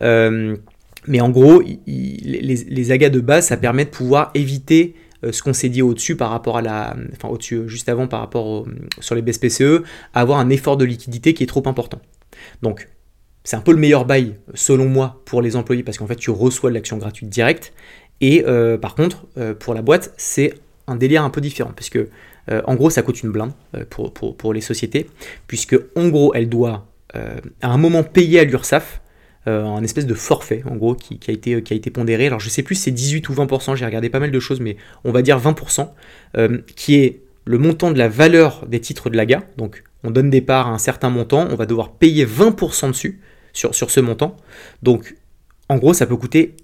mais en gros, les, les, AGA de base, ça permet de pouvoir éviter ce qu'on s'est dit au-dessus par rapport à la, enfin au-dessus euh, juste avant par rapport sur les BSPCE, avoir un effort de liquidité qui est trop important. Donc c'est un peu le meilleur bail selon moi pour les employés parce qu'en fait tu reçois de l'action gratuite directe et euh, par contre pour la boîte c'est un délire un peu différent puisque en gros ça coûte une blinde pour, pour, pour, les sociétés puisque en gros elle doit à un moment payer à l'URSSAF euh, un espèce de forfait en gros qui, a été, qui a été pondéré. Alors je sais plus si c'est 18 ou 20%, j'ai regardé pas mal de choses, mais on va dire 20%, euh, qui est le montant de la valeur des titres de l'AGA. Donc on donne des parts à un certain montant, on va devoir payer 20% dessus, sur, ce montant. Donc en gros ça peut coûter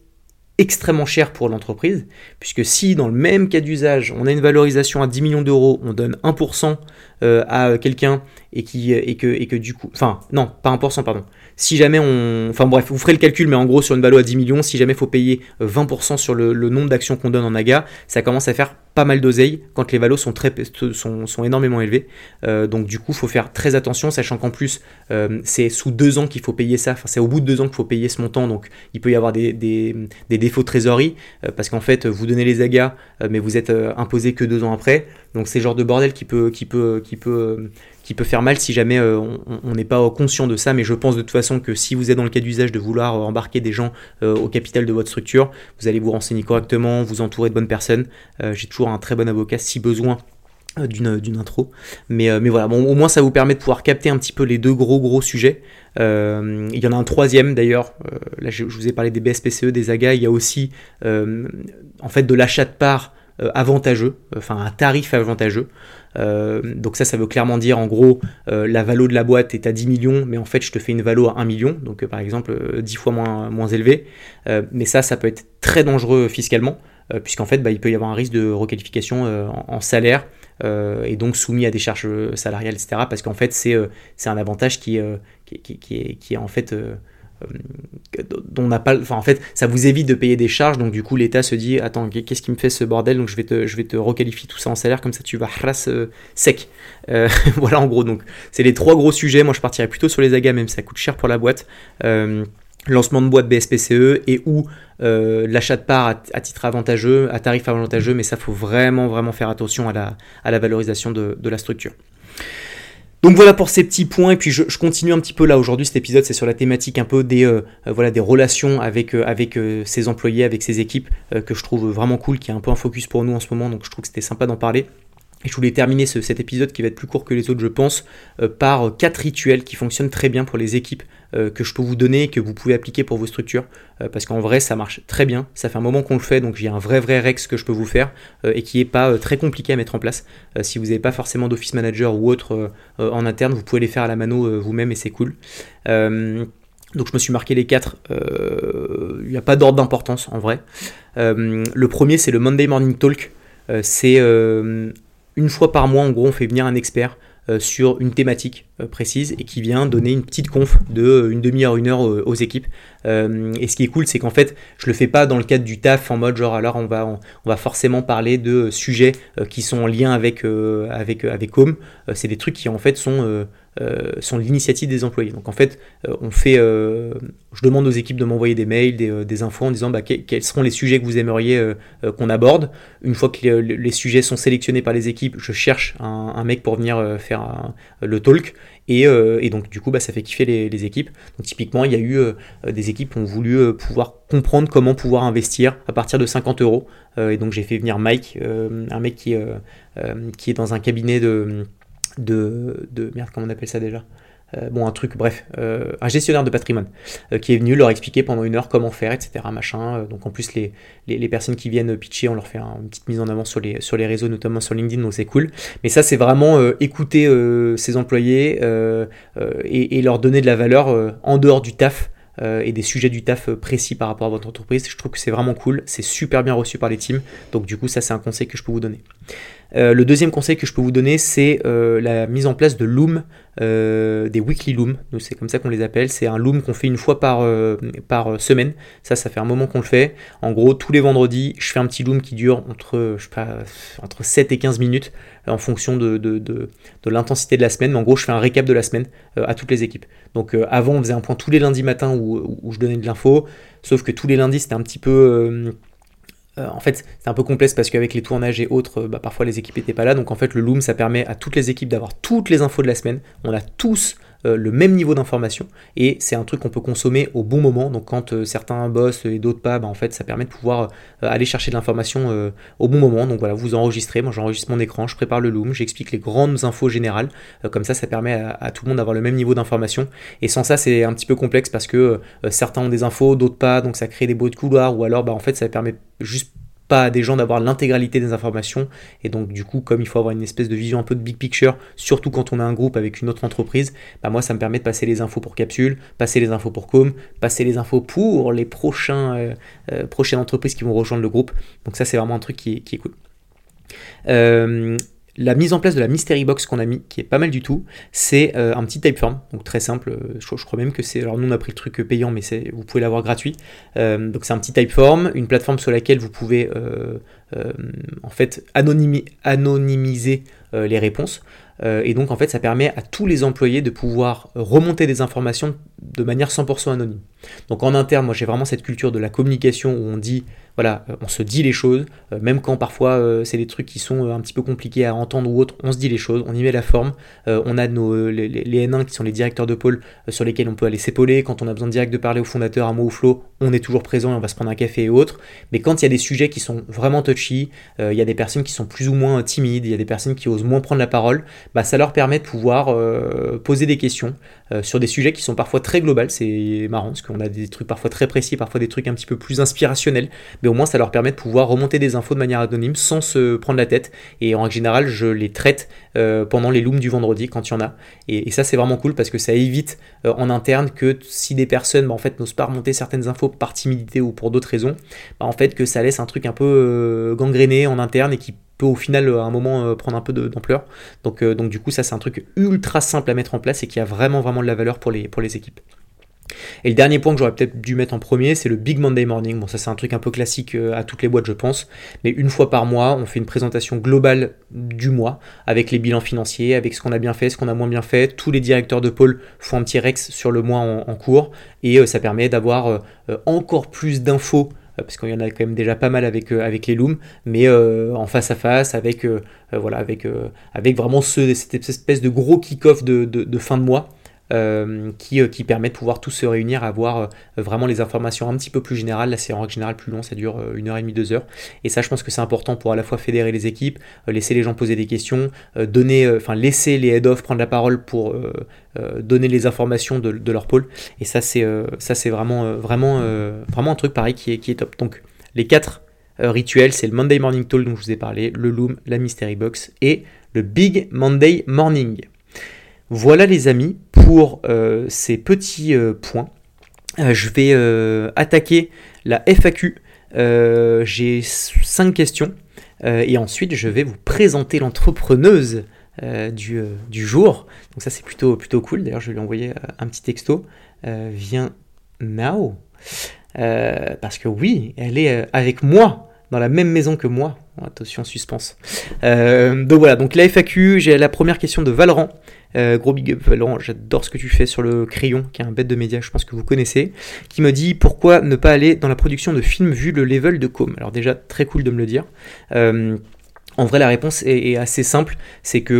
extrêmement cher pour l'entreprise, puisque si dans le même cas d'usage, on a une valorisation à 10 millions d'euros, on donne 1% euh, à quelqu'un et, qui, et, que, et que du coup... Enfin, non, pas 1%, pardon. Si jamais on... Enfin bref, vous ferez le calcul, mais en gros, sur une valeur à 10 millions, si jamais il faut payer 20% euh, sur le, nombre d'actions qu'on donne en AGA, ça commence à faire pas mal d'oseille quand les valos sont, très, sont, sont énormément élevés. Euh, donc du coup, il faut faire très attention, sachant qu'en plus, euh, c'est sous deux ans qu'il faut payer ça. Enfin, c'est au bout de deux ans qu'il faut payer ce montant, donc il peut y avoir des, défauts de trésorerie, parce qu'en fait, vous donnez les AGA, mais vous êtes imposé que deux ans après. Donc c'est le genre de bordel qui peut, qui peut, qui peut qui peut faire mal si jamais euh, on n'est pas conscient de ça. Mais je pense de toute façon que si vous êtes dans le cas d'usage de vouloir embarquer des gens euh, au capital de votre structure, vous allez vous renseigner correctement, vous entourer de bonnes personnes. Euh, j'ai toujours un très bon avocat si besoin d'une intro. Mais, voilà, au moins ça vous permet de pouvoir capter un petit peu les deux gros gros sujets. il y en a un troisième d'ailleurs, là je, je, vous ai parlé des BSPCE, des AGA, il y a aussi en fait de l'achat de parts avantageux, enfin un tarif avantageux. Euh, donc ça, ça veut clairement dire en gros, euh, la valo de la boîte est à 10 millions, mais en fait je te fais une valo à 1 million, donc euh, par exemple 10 fois moins, moins élevé. mais ça, ça peut être très dangereux fiscalement, puisqu'en fait bah, il peut y avoir un risque de requalification en, salaire. et donc soumis à des charges salariales, etc. Parce qu'en fait, c'est un avantage qui, qui, qui, est, en fait dont on n'a pas en fait ça vous évite de payer des charges donc du coup l'État se dit attends qu'est-ce qui me fait ce bordel donc je vais te je vais te requalifier tout ça en salaire comme ça tu vas ras euh, sec. Euh, voilà en gros donc c'est les trois gros sujets. Moi je partirais plutôt sur les agas même ça coûte cher pour la boîte. Lancement de boîte BSPCE et ou l'achat de parts à, titre avantageux à tarif avantageux mais ça faut vraiment vraiment faire attention à la, à la valorisation de, de la structure donc voilà pour ces petits points, et puis je, continue un petit peu là aujourd'hui, cet épisode c'est sur la thématique un peu des, euh, euh, voilà, des relations avec, euh, avec ses employés, avec ses équipes, que je trouve vraiment cool, qui est un peu un focus pour nous en ce moment, donc je trouve que c'était sympa d'en parler. Et je voulais terminer cet épisode qui va être plus court que les autres, je pense, euh, par quatre rituels qui fonctionnent très bien pour les équipes euh, que je peux vous donner et que vous pouvez appliquer pour vos structures. Euh, parce qu'en vrai, ça marche très bien. Ça fait un moment qu'on le fait, donc j'ai un vrai, vrai Rex que je peux vous faire et qui n'est pas très compliqué à mettre en place. si vous n'avez pas forcément d'office manager ou autre en interne, vous pouvez les faire à la mano vous-même et c'est cool. Donc je me suis marqué les quatre. Il n'y a pas d'ordre d'importance en vrai. le premier c'est le Monday Morning Talk. c'est une fois par mois, en gros, on fait venir un expert euh, sur une thématique euh, précise et qui vient donner une petite conf de euh, une demi-heure, une heure aux, équipes. Et ce qui est cool, c'est qu'en fait, je le fais pas dans le cadre du taf en mode genre alors on va on, va forcément parler de sujets qui sont en lien avec avec avec Home. c'est des trucs qui en fait sont euh, sont l'initiative des employés. Donc en fait, euh, on fait, euh, je demande aux équipes de m'envoyer des mails, des, infos en disant bah, quels seront les sujets que vous aimeriez qu'on aborde. Une fois que les, sujets sont sélectionnés par les équipes, je cherche un, mec pour venir faire le talk. Et, donc du coup, bah, ça fait kiffer les, équipes. Donc typiquement, il y a eu des équipes qui ont voulu pouvoir comprendre comment pouvoir investir à partir de 50 euros. et donc j'ai fait venir Mike, un mec qui, qui est dans un cabinet de de, de merde, comment on appelle ça déjà? Euh, bon, un truc, bref, euh, un gestionnaire de patrimoine euh, qui est venu leur expliquer pendant une heure comment faire, etc. Machin. donc en plus, les, personnes qui viennent pitcher, on leur fait une petite mise en avant sur les, réseaux, notamment sur LinkedIn, donc c'est cool. Mais ça, c'est vraiment écouter ses employés et, leur donner de la valeur en dehors du taf. et des sujets du taf précis par rapport à votre entreprise. Je trouve que c'est vraiment cool, c'est super bien reçu par les teams. Donc du coup, ça c'est un conseil que je peux vous donner. Euh, le deuxième conseil que je peux vous donner, c'est euh, la mise en place de Loom, euh, des weekly Loom. C'est comme ça qu'on les appelle. C'est un Loom qu'on fait une fois par, par semaine. Ça, ça fait un moment qu'on le fait. En gros, tous les vendredis, je fais un petit Loom qui dure entre, je sais pas, entre 7 et 15 minutes en fonction de, l'intensité de la semaine. Mais en gros, je fais un récap de la semaine à toutes les équipes. Donc avant, on faisait un point tous les lundis matin où, où je donnais de l'info. Sauf que tous les lundis, c'était un petit peu euh, en fait, c'est un peu complexe parce qu'avec les tournages et autres, euh, bah, parfois les équipes n'étaient pas là. Donc en fait, le Loom, ça permet à toutes les équipes d'avoir toutes les infos de la semaine. On a tous euh, le même niveau d'information et c'est un truc qu'on peut consommer au bon moment. Donc quand certains bossent et d'autres pas, bah, en fait, ça permet de pouvoir aller chercher de l'information au bon moment. Donc voilà, vous enregistrez. Moi, j'enregistre mon écran, je prépare le Loom, j'explique les grandes infos générales. comme ça, ça permet à, tout le monde d'avoir le même niveau d'information. Et sans ça, c'est un petit peu complexe parce que certains ont des infos, d'autres pas. Donc ça crée des bruits de couloir ou alors, bah, en fait, ça permet juste pas à des gens d'avoir l'intégralité des informations. Et donc, du coup, comme il faut avoir une espèce de vision un peu de big picture, surtout quand on a un groupe avec une autre entreprise, bah moi, ça me permet de passer les infos pour Capsule, passer les infos pour Com, passer les infos pour les euh, euh, prochaines entreprises qui vont rejoindre le groupe. Donc, ça, c'est vraiment un truc qui, qui est cool. Euh, la mise en place de la mystery box qu'on a mis, qui est pas mal du tout, c'est euh, un petit typeform, donc très simple. Euh, je, crois même que c'est. Alors nous on a pris le truc payant, mais vous pouvez l'avoir gratuit. Euh, donc c'est un petit typeform, une plateforme sur laquelle vous pouvez en fait anonymiser les réponses. Et donc en fait ça permet à tous les employés de pouvoir remonter des informations de manière 100% anonyme. Donc en interne, moi j'ai vraiment cette culture de la communication où on dit voilà, euh, on se dit les choses, euh, même quand parfois euh, c'est des trucs qui sont un petit peu compliqués à entendre ou autre, on se dit les choses, on y met la forme. on a nos, les, N1 qui sont les directeurs de pôle sur lesquels on peut aller s'épauler. Quand on a besoin direct de parler au fondateur, à mot ou flow, on est toujours présent et on va se prendre un café et autres. Mais quand il y a des sujets qui sont vraiment touchy, il y a des personnes qui sont plus ou moins timides, il y a des personnes qui osent moins prendre la parole, bah, ça leur permet de pouvoir poser des questions sur des sujets qui sont parfois très globaux. C'est marrant parce qu'on a des trucs parfois très précis, parfois des trucs un petit peu plus inspirationnels au moins ça leur permet de pouvoir remonter des infos de manière anonyme sans se prendre la tête. Et en général, je les traite euh, pendant les looms du vendredi quand il y en a. Et, ça, c'est vraiment cool parce que ça évite euh, en interne que si des personnes bah, en fait n'osent pas remonter certaines infos par timidité ou pour d'autres raisons, bah, en fait que ça laisse un truc un peu euh, gangréné en interne et qui peut au final à un moment prendre un peu d'ampleur. Donc, donc du coup ça c'est un truc ultra simple à mettre en place et qui a vraiment vraiment de la valeur pour les, équipes. Et le dernier point que j'aurais peut-être dû mettre en premier, c'est le Big Monday Morning. Bon, ça c'est un truc un peu classique euh, à toutes les boîtes, je pense. Mais une fois par mois, on fait une présentation globale du mois avec les bilans financiers, avec ce qu'on a bien fait, ce qu'on a moins bien fait. Tous les directeurs de pôle font un petit rex sur le mois en, cours et euh, ça permet d'avoir euh, encore plus d'infos parce qu'il y en a quand même déjà pas mal avec, avec les looms, mais en face à face, avec, voilà, avec, avec vraiment ce, cette espèce de gros kick-off de, de, fin de mois euh, qui, euh, qui permet de pouvoir tous se réunir, avoir euh, vraiment les informations un petit peu plus générales. Là, c'est en règle générale plus long, ça dure une heure et demie, deux heures. Et ça, je pense que c'est important pour à la fois fédérer les équipes, laisser les gens poser des questions, donner, laisser les head-off prendre la parole pour donner les informations de, leur pôle. Et ça, c'est ça, c'est vraiment, vraiment, vraiment un truc pareil qui est, qui est top. Donc, les quatre rituels, c'est le Monday Morning Talk dont je vous ai parlé, le Loom, la Mystery Box et le Big Monday Morning. Voilà les amis pour euh, ces petits euh, points. Euh, je vais attaquer la FAQ. J'ai cinq questions et ensuite je vais vous présenter l'entrepreneuse du, jour. Donc ça c'est plutôt, plutôt cool. D'ailleurs je vais lui envoyer un petit texto. viens now. parce que oui, elle est avec moi dans la même maison que moi. Attention, suspense. donc voilà, donc la FAQ, j'ai la première question de Valorant euh, gros big up Valorant, j'adore ce que tu fais sur le crayon, qui est un bête de média, je pense que vous connaissez, qui me dit pourquoi ne pas aller dans la production de films vu le level de com. Alors déjà, très cool de me le dire. Euh, en vrai, la réponse est, assez simple, c'est que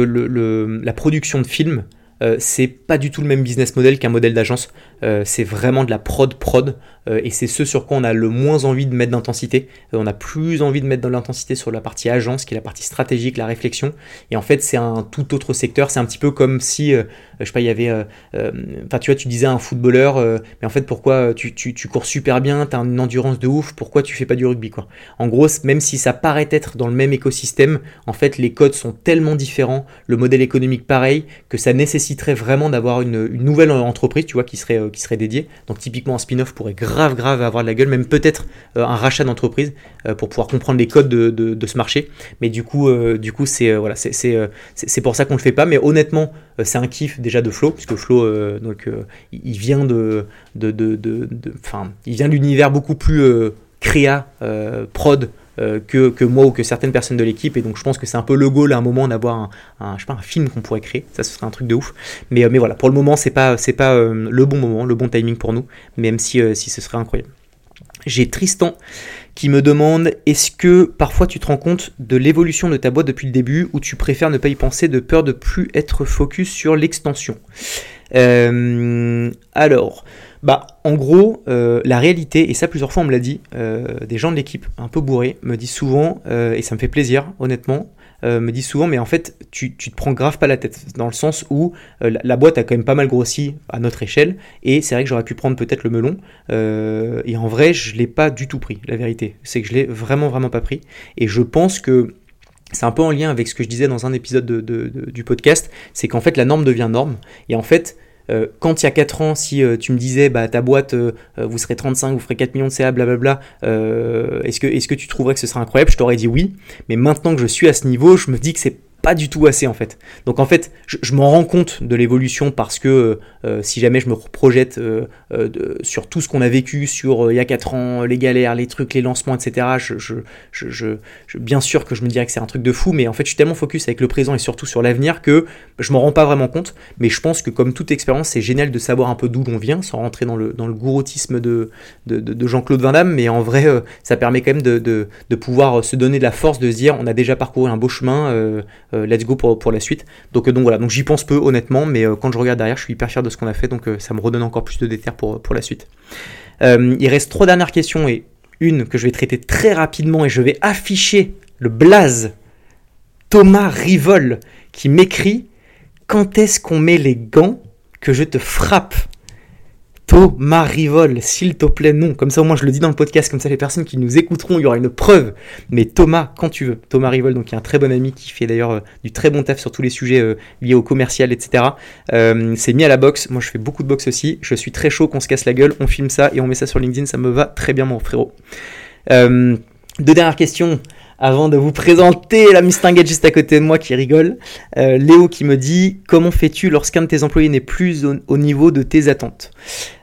la production de films, euh, c'est pas du tout le même business model qu'un modèle d'agence. Euh, c'est vraiment de la prod prod euh, et c'est ce sur quoi on a le moins envie de mettre d'intensité. on a plus envie de mettre de l'intensité sur la partie agence, qui est la partie stratégique, la réflexion. Et en fait, c'est un tout autre secteur. C'est un petit peu comme si, je sais pas, il y avait, enfin tu vois, tu disais un footballeur, mais en fait, pourquoi tu, tu, cours super bien, tu as une endurance de ouf, pourquoi tu fais pas du rugby quoi? En gros, même si ça paraît être dans le même écosystème, en fait, les codes sont tellement différents, le modèle économique pareil, que ça nécessiterait vraiment d'avoir une, nouvelle entreprise, tu vois, qui serait qui serait dédié. Donc typiquement un spin-off pourrait grave avoir de la gueule, même peut-être euh, un rachat d'entreprise euh, pour pouvoir comprendre les codes de, ce marché. Mais du coup, euh, du coup c'est voilà, c'est pour ça qu'on le fait pas. Mais honnêtement, c'est un kiff déjà de Flo, puisque Flo, donc il vient de, de, de, il vient de l'univers beaucoup plus créa, prod. Euh, que, moi ou que certaines personnes de l'équipe. Et donc je pense que c'est un peu le goal à un moment d'avoir un, je sais pas, un film qu'on pourrait créer. Ça, ce serait un truc de ouf. Mais, euh, mais voilà, pour le moment, c'est pas, c'est pas euh, le bon moment, le bon timing pour nous, même si, si ce serait incroyable. J'ai Tristan qui me demande est-ce que parfois tu te rends compte de l'évolution de ta boîte depuis le début ou tu préfères ne pas y penser de peur de plus être focus sur l'extension? Alors, bah, en gros, euh, la réalité, et ça plusieurs fois on me l'a dit, euh, des gens de l'équipe un peu bourrés me disent souvent, euh, et ça me fait plaisir, honnêtement, me disent souvent, mais en fait, tu, tu, te prends grave pas la tête, dans le sens où la, boîte a quand même pas mal grossi à notre échelle, et c'est vrai que j'aurais pu prendre peut-être le melon, et en vrai, je l'ai pas du tout pris, la vérité, c'est que je l'ai vraiment, vraiment pas pris, et je pense que c'est un peu en lien avec ce que je disais dans un épisode du podcast, c'est qu'en fait la norme devient norme, et en fait euh, quand il y a 4 ans, si euh, tu me disais, bah, ta boîte, euh, vous serez 35, vous ferez 4 millions de CA, blablabla, est-ce que, est que tu trouverais que ce serait incroyable? Je t'aurais dit oui. Mais maintenant que je suis à ce niveau, je me dis que c'est pas du tout assez en fait. Donc en fait, je, m'en rends compte de l'évolution parce que euh, si jamais je me projette euh, euh, sur tout ce qu'on a vécu sur il y a 4 ans, les galères, les trucs, les lancements, etc., je, je, bien sûr que je me dirais que c'est un truc de fou, mais en fait je suis tellement focus avec le présent et surtout sur l'avenir que je m'en rends pas vraiment compte. Mais je pense que comme toute expérience, c'est génial de savoir un peu d'où l'on vient, sans rentrer dans le, dans le gouroutisme de, de, Jean-Claude Van Damme, mais en vrai, ça permet quand même de, pouvoir se donner de la force, de se dire on a déjà parcouru un beau chemin euh, let's go pour, pour la suite. Donc, euh, donc voilà, donc j'y pense peu honnêtement, mais euh, quand je regarde derrière, je suis hyper fier de ce qu'on a fait, donc ça me redonne encore plus de déter pour, pour la suite. il reste trois dernières questions et une que je vais traiter très rapidement et je vais afficher le blaze Thomas Rivol qui m'écrit Quand est-ce qu'on met les gants que je te frappe? Thomas Rivol, s'il te plaît, non. Comme ça, au moins, je le dis dans le podcast, comme ça, les personnes qui nous écouteront, il y aura une preuve. Mais Thomas, quand tu veux. Thomas Rivol, donc, qui est un très bon ami, qui fait d'ailleurs euh, du très bon taf sur tous les sujets euh, liés au commercial, etc. Euh, c'est mis à la boxe. Moi, je fais beaucoup de boxe aussi. Je suis très chaud qu'on se casse la gueule. On filme ça et on met ça sur LinkedIn. Ça me va très bien, mon frérot. deux dernières questions avant de vous présenter la Mistinguette juste à côté de moi qui rigole. Euh, Léo qui me dit Comment fais-tu lorsqu'un de tes employés n'est plus au, niveau de tes attentes?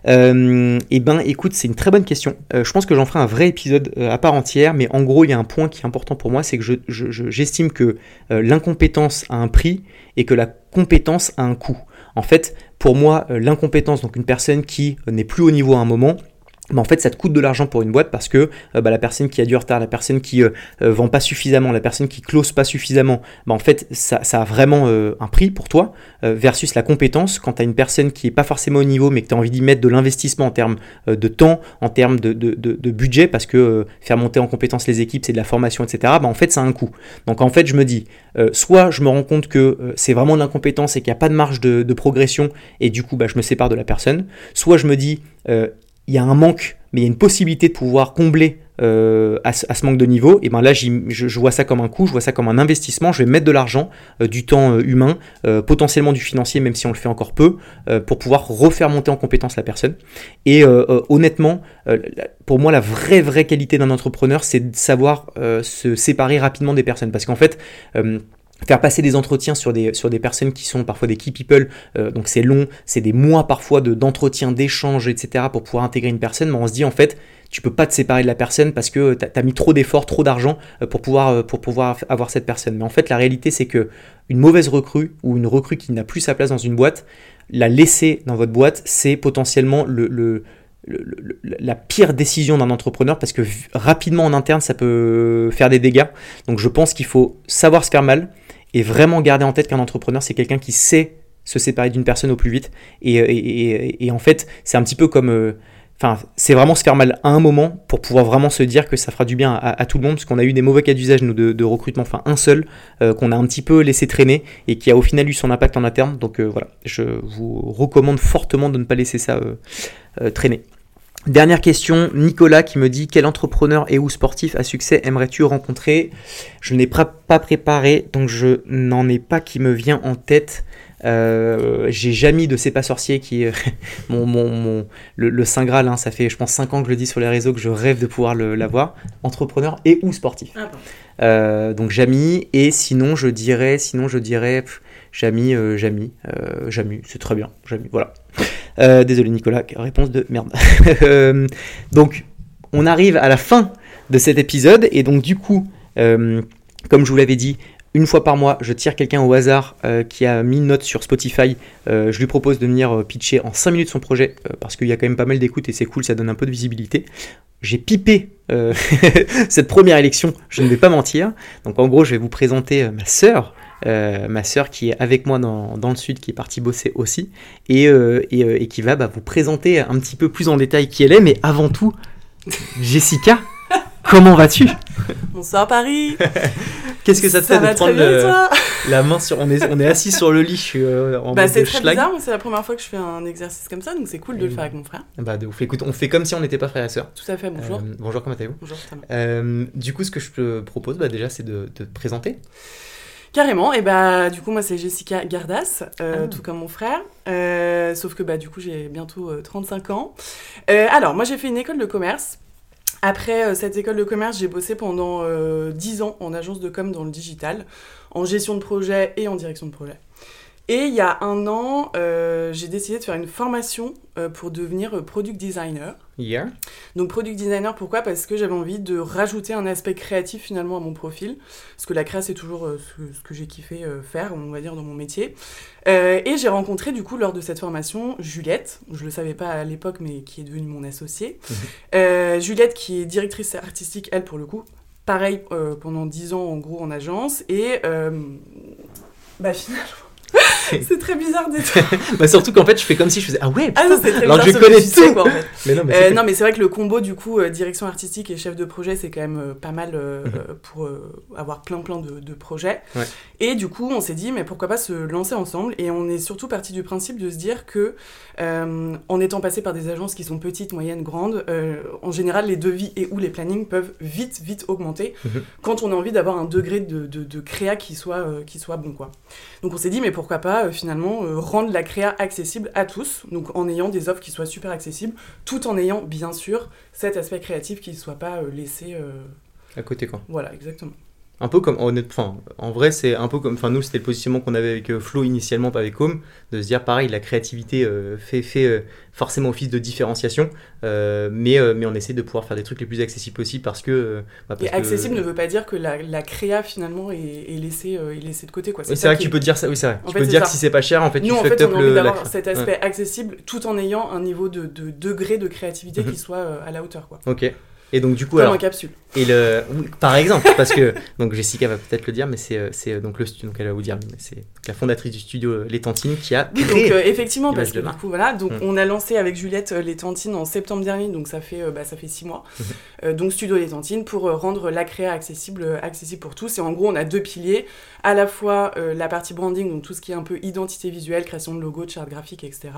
Euh, Eh ben, écoute, c'est une très bonne question. Euh, je pense que j'en ferai un vrai épisode à part entière, mais en gros, il y a un point qui est important pour moi c'est que j'estime que l'incompétence a un prix et que la compétence a un coût. En fait, pour moi, l'incompétence, donc une personne qui n'est plus au niveau à un moment, mais en fait ça te coûte de l'argent pour une boîte parce que euh, bah, la personne qui a du retard, la personne qui euh, euh, vend pas suffisamment, la personne qui close pas suffisamment, bah, en fait ça, a vraiment un prix pour toi versus la compétence quand tu as une personne qui est pas forcément au niveau mais que tu as envie d'y mettre de l'investissement en termes de temps, en termes de, de, budget parce que faire monter en compétence les équipes c'est de la formation etc. Bah, en fait ça a un coût. Donc en fait je me dis soit je me rends compte que c'est vraiment de l'incompétence et qu'il n'y a pas de marge de, progression et du coup bah, je me sépare de la personne, soit je me dis il y a un manque, mais il y a une possibilité de pouvoir combler euh, à, ce, manque de niveau, et ben là je, vois ça comme un coût, je vois ça comme un investissement, je vais mettre de l'argent, euh, du temps euh, humain, potentiellement du financier, même si on le fait encore peu, pour pouvoir refaire monter en compétence la personne. Et honnêtement, pour moi la vraie vraie qualité d'un entrepreneur, c'est de savoir se séparer rapidement des personnes, parce qu'en fait faire passer des entretiens sur des, sur des personnes qui sont parfois des key people, euh, donc c'est long, c'est des mois parfois d'entretien, d'échanges, etc. pour pouvoir intégrer une personne, mais on se dit en fait, tu peux pas te séparer de la personne parce que tu as, mis trop d'efforts, trop d'argent euh, pour pouvoir, euh, pour pouvoir avoir cette personne. Mais en fait, la réalité, c'est que une mauvaise recrue ou une recrue qui n'a plus sa place dans une boîte, la laisser dans votre boîte, c'est potentiellement le, le la pire décision d'un entrepreneur parce que rapidement en interne ça peut faire des dégâts. Donc je pense qu'il faut savoir se faire mal, et vraiment garder en tête qu'un entrepreneur, c'est quelqu'un qui sait se séparer d'une personne au plus vite. Et, en fait, c'est un petit peu comme... Euh, enfin, c'est vraiment se faire mal à un moment pour pouvoir vraiment se dire que ça fera du bien à, tout le monde, parce qu'on a eu des mauvais cas d'usage, nous, de, recrutement, enfin un seul, euh, qu'on a un petit peu laissé traîner et qui a au final eu son impact en interne. Donc euh, voilà, je vous recommande fortement de ne pas laisser ça traîner. Dernière question, Nicolas qui me dit quel entrepreneur et ou sportif à succès aimerais-tu rencontrer? Je n'ai pas préparé, donc je n'en ai pas qui me vient en tête. Euh, j'ai Jamie de C'est pas sorcier qui est mon, mon, le, Saint Graal. Hein. ça fait, je pense, 5 ans que je le dis sur les réseaux que je rêve de pouvoir l'avoir. Entrepreneur et ou sportif. Ah euh, donc Jamie. Et sinon, je dirais, sinon je dirais Jamie, euh, Jamie, euh, Jamie, c'est très bien. Jamie, voilà. Euh, désolé Nicolas, réponse de merde. Euh, donc, on arrive à la fin de cet épisode et donc du coup, euh, comme je vous l'avais dit, une fois par mois, je tire quelqu'un au hasard qui a mis une note sur Spotify. je lui propose de venir pitcher en 5 minutes son projet parce qu'il y a quand même pas mal d'écoute et c'est cool, ça donne un peu de visibilité. J'ai pipé cette première élection, je ne vais pas mentir. Donc en gros, je vais vous présenter ma sœur euh, ma sœur qui est avec moi dans, le sud, qui est partie bosser aussi, et, euh, euh, et, qui va bah, vous présenter un petit peu plus en détail qui elle est, mais avant tout, Jessica, comment vas-tu? Bonsoir Paris Qu'est-ce que ça te fait de prendre la main sur... On est, on est assis sur le lit, je suis en bah, C'est très bizarre, c'est la première fois que je fais un exercice comme ça, donc c'est cool de le faire avec mon frère. Bah de ouf, écoute, on fait comme si on n'était pas frère et sœur. Tout à fait, bonjour. bonjour, comment allez-vous? Bonjour, Du coup, ce que je te propose bah, déjà, c'est de, de te présenter. Carrément, et bah du coup moi c'est Jessica Gardas, euh, ah. tout comme mon frère, euh, sauf que bah du coup j'ai bientôt 35 euh, ans. alors moi j'ai fait une école de commerce. Après cette école de commerce, j'ai bossé pendant 10 ans en agence de com dans le digital, en gestion de projet et en direction de projet. Et il y a un an, euh, j'ai décidé de faire une formation euh, pour devenir euh, product designer. Yeah. Donc product designer, pourquoi? Parce que j'avais envie de rajouter un aspect créatif finalement à mon profil. Parce que la créa, c'est toujours ce, que j'ai kiffé faire, on va dire, dans mon métier. et j'ai rencontré du coup lors de cette formation Juliette, je ne le savais pas à l'époque, mais qui est devenue mon associée. Mhm. Juliette qui est directrice artistique, elle pour le coup. Pareil, pendant 10 ans en gros en agence. Et bah finalement c'est très bizarre d'être. bah surtout qu'en fait, je fais comme si je faisais Ah ouais, ah très alors je connais tout. Quoi, en fait. mais non, mais, euh, non, mais c'est vrai que le combo du coup euh, direction artistique et chef de projet, c'est quand même euh, pas mal mhm. pour avoir plein plein de, de projets. Et du coup, on s'est dit mais pourquoi pas se lancer ensemble? Et on est surtout parti du principe de se dire que en étant passé par des agences qui sont petites, moyennes, grandes, en général, les devis et ou les plannings peuvent vite vite augmenter mhm. quand on a envie d'avoir un degré de, de, de créa qui soit qui soit bon quoi. Donc on s'est dit mais pourquoi pas euh, finalement euh, rendre la créa accessible à tous, donc en ayant des offres qui soient super accessibles, tout en ayant bien sûr cet aspect créatif qui ne soit pas euh, laissé à côté quoi. Voilà, exactement. Un peu comme, enfin, en vrai, c'est un peu comme, enfin, nous, c'était le positionnement qu'on avait avec euh, Flo initialement, pas avec Home, de se dire, pareil, la créativité euh, fait, fait euh, forcément office de différenciation, mais, mais on essaie de pouvoir faire des trucs les plus accessibles possibles parce que. Bah, et accessible ne veut pas dire que la, la créa, finalement, est, est laissée, est laissée de côté, quoi. C'est vrai que tu peux dire ça, oui, c'est vrai. tu peux dire que si c'est pas cher, en fait, nous, tu en fait, on a envie d'avoir cet aspect accessible tout en ayant un niveau de, de degré de créativité mhm. qui soit à la hauteur, quoi. Ok. Et donc du coup, alors, en capsule. Et le, par exemple, parce que donc Jessica va peut-être le dire, mais c'est c'est donc le studio, donc elle va vous dire, mais c'est la fondatrice du studio euh, Les Tantines qui a créé. donc euh, effectivement, parce que du coup voilà, donc mm. on a lancé avec Juliette euh, Les Tantines en septembre dernier, donc ça fait bah, ça fait six mois. Mm-hmm. donc studio Les Tantines pour rendre la créa accessible accessible pour tous. Et en gros, on a deux piliers, à la fois la partie branding, donc tout ce qui est un peu identité visuelle, création de logo, de charte graphique, etc.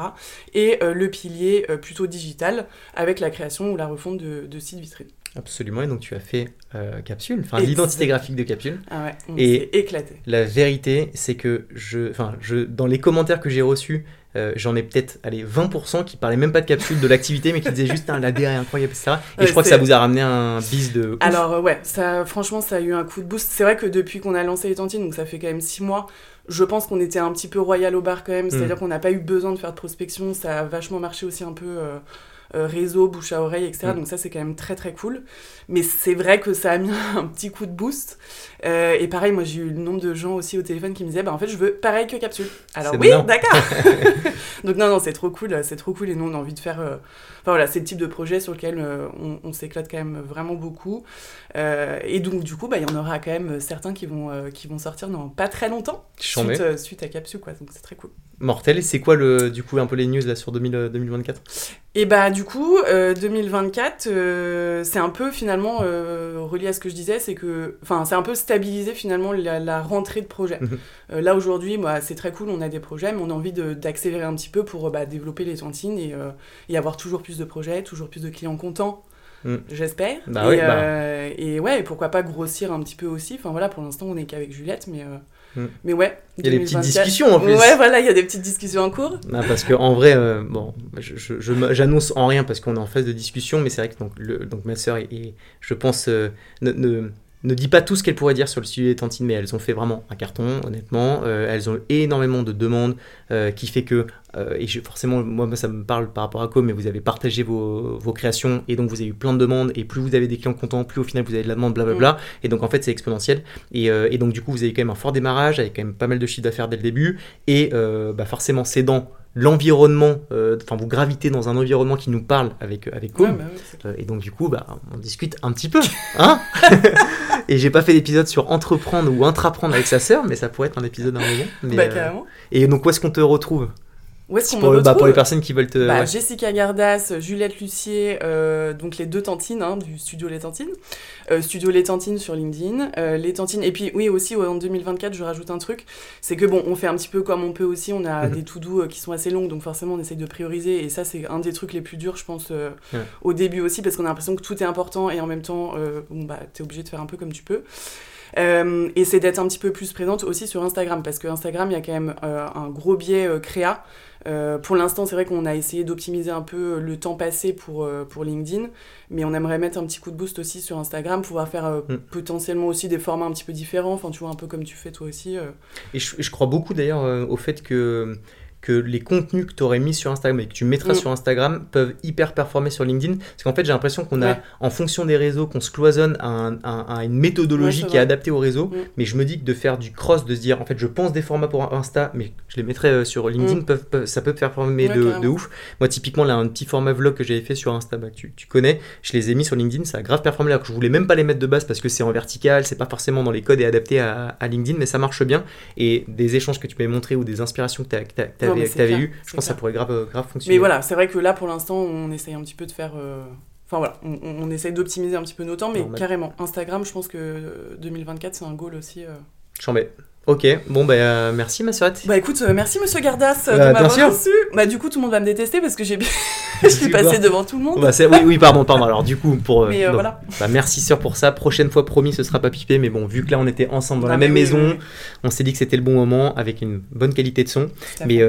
Et le pilier plutôt digital avec la création ou la refonte de, de sites vitrines. Absolument, et donc tu as fait euh, Capsule, enfin l'identité graphique de Capsule. Ah ouais, on et éclaté. La vérité, c'est que je, enfin, je, dans les commentaires que j'ai reçus, euh, j'en ai peut-être allez, 20% qui parlaient même pas de Capsule, de l'activité, mais qui disaient juste un l'ADR est incroyable, etc. Et je crois que ça vous a ramené un bis de. Alors euh, ouais, ça, franchement, ça a eu un coup de boost. C'est vrai que depuis qu'on a lancé les tantines, donc ça fait quand même 6 mois, je pense qu'on était un petit peu royal au bar quand même, c'est-à-dire mm. qu'on n'a pas eu besoin de faire de prospection, ça a vachement marché aussi un peu. Euh, réseau, bouche à oreille, etc. Mm. Donc ça, c'est quand même très très cool. Mais c'est vrai que ça a mis un petit coup de boost. Euh, et pareil, moi, j'ai eu le nombre de gens aussi au téléphone qui me disaient, bah en fait, je veux pareil que Capsule. Alors oui, d'accord. Donc non, non, c'est trop cool, c'est trop cool. Et nous, on a envie de faire... Euh, enfin voilà, c'est le type de projet sur lequel on, s'éclate quand même vraiment beaucoup. et donc, du coup, bah, il y en aura quand même certains qui vont, qui vont sortir dans pas très longtemps, suite, suite, à Capsule, quoi. Donc c'est très cool. Mortel, c'est quoi le, du coup un peu les news là sur 2024 Et bah du coup 2024 euh, euh, c'est un peu finalement euh, relié à ce que je disais, c'est que enfin c'est un peu stabilisé finalement la, rentrée de projet. Mhm. là aujourd'hui bah, c'est très cool, on a des projets mais on a envie d'accélérer un petit peu pour bah, développer les tantines et, et, avoir toujours plus de projets, toujours plus de clients contents. Mm. J'espère. Bah et, bah. et ouais, pourquoi pas grossir un petit peu aussi. Enfin voilà, pour l'instant on est qu'avec Juliette, mais Mm. Mais ouais. Il y a des petites discussions en plus. Ouais, voilà, il y a des petites discussions en cours. parce que en vrai, euh, bon, j'annonce en rien parce qu'on est en phase de discussion, mais c'est vrai que donc, le, donc ma sœur et, je pense, euh, ne, ne dit pas tout ce qu'elles pourraient dire sur le sujet des tantines, mais elles ont fait vraiment un carton, honnêtement. Euh, elles ont énormément de demandes, euh, qui fait que, euh, et forcément, moi, ça me parle par rapport à Com, mais vous avez partagé vos, vos, créations, et donc vous avez eu plein de demandes, et plus vous avez des clients contents, plus au final vous avez de la demande, blablabla. Mm. Et donc en fait, c'est exponentiel. Et, et, donc du coup, vous avez quand même un fort démarrage, avec quand même pas mal de chiffre d'affaires dès le début, et bah, forcément, c'est dans l'environnement, euh, enfin vous gravitez dans un environnement qui nous parle avec avec Com, bah euh, et donc du coup bah on discute un petit peu, hein? Et j'ai pas fait d'épisode sur entreprendre ou intraprendre avec sa sœur, mais ça pourrait être un épisode un moment. Mais, bah, euh, et donc où est-ce qu'on te retrouve? Où est-ce qu'on pour, bah, pour les personnes qui veulent te. Bah, Jessica Gardas, Juliette Lucier, euh, donc les deux tantines hein, du studio Les Tantines. Euh, studio Les Tantines sur LinkedIn. Euh, les Tantines. Et puis, oui, aussi, en 2024, je rajoute un truc. C'est que bon, on fait un petit peu comme on peut aussi. On a mhm. des to doux qui sont assez longues, donc forcément, on essaye de prioriser. Et ça, c'est un des trucs les plus durs, je pense, au début aussi, parce qu'on a l'impression que tout est important et en même temps, bon, bah, t'es obligé de faire un peu comme tu peux. et c'est d'être un petit peu plus présente aussi sur Instagram, parce que Instagram, il y a quand même un gros biais créa. Euh, pour l'instant, c'est vrai qu'on a essayé d'optimiser un peu le temps passé pour, euh, pour LinkedIn, mais on aimerait mettre un petit coup de boost aussi sur Instagram, pouvoir faire euh, mm. potentiellement aussi des formats un petit peu différents, enfin tu vois, un peu comme tu fais toi aussi. Et je, je, crois beaucoup d'ailleurs au fait que que les contenus que tu aurais mis sur Instagram et que tu mettras mm. sur Instagram peuvent hyper performer sur LinkedIn. Parce qu'en fait, j'ai l'impression qu'on a, en fonction des réseaux, qu'on se cloisonne à, une méthodologie qui est adaptée au réseau. Mm. Mais je me dis que de faire du cross, de se dire, en fait, je pense des formats pour Insta, mais je les mettrai euh, sur LinkedIn, mm. peuvent, ça peut performer de, de, ouf. Moi, typiquement, là, un petit format vlog que j'avais fait sur Insta, bah, tu, tu, connais, je les ai mis sur LinkedIn, ça a grave performé là. Que je voulais même pas les mettre de base parce que c'est en vertical, c'est pas forcément dans les codes et adapté à, LinkedIn, mais ça marche bien. Et des échanges que tu m'avais montré ou des inspirations que tu avais, eues, je pense que ça pourrait grave, grave fonctionner. Mais voilà, c'est vrai que là, pour l'instant, on essaye un petit peu de faire. Euh, enfin voilà, on, on essaye d'optimiser un petit peu nos temps, mais carrément, Instagram, je pense que 2024, c'est un goal aussi. Euh... Chambé. Ok, bon bah euh, merci ma soeur. Bah écoute, euh, merci monsieur Gardas de bah, m'avoir reçu. Bah du coup tout le monde va me détester parce que j'ai je suis passé devant tout le monde. Bah, oui, oui, pardon, pardon. Alors du coup, pour. Mais voilà. Bah, merci sœur pour ça. Prochaine fois, promis, ce sera pas pipé. Mais bon, vu que là, on était ensemble dans la même maison, on s'est dit que c'était le bon moment avec une bonne qualité de son. Mais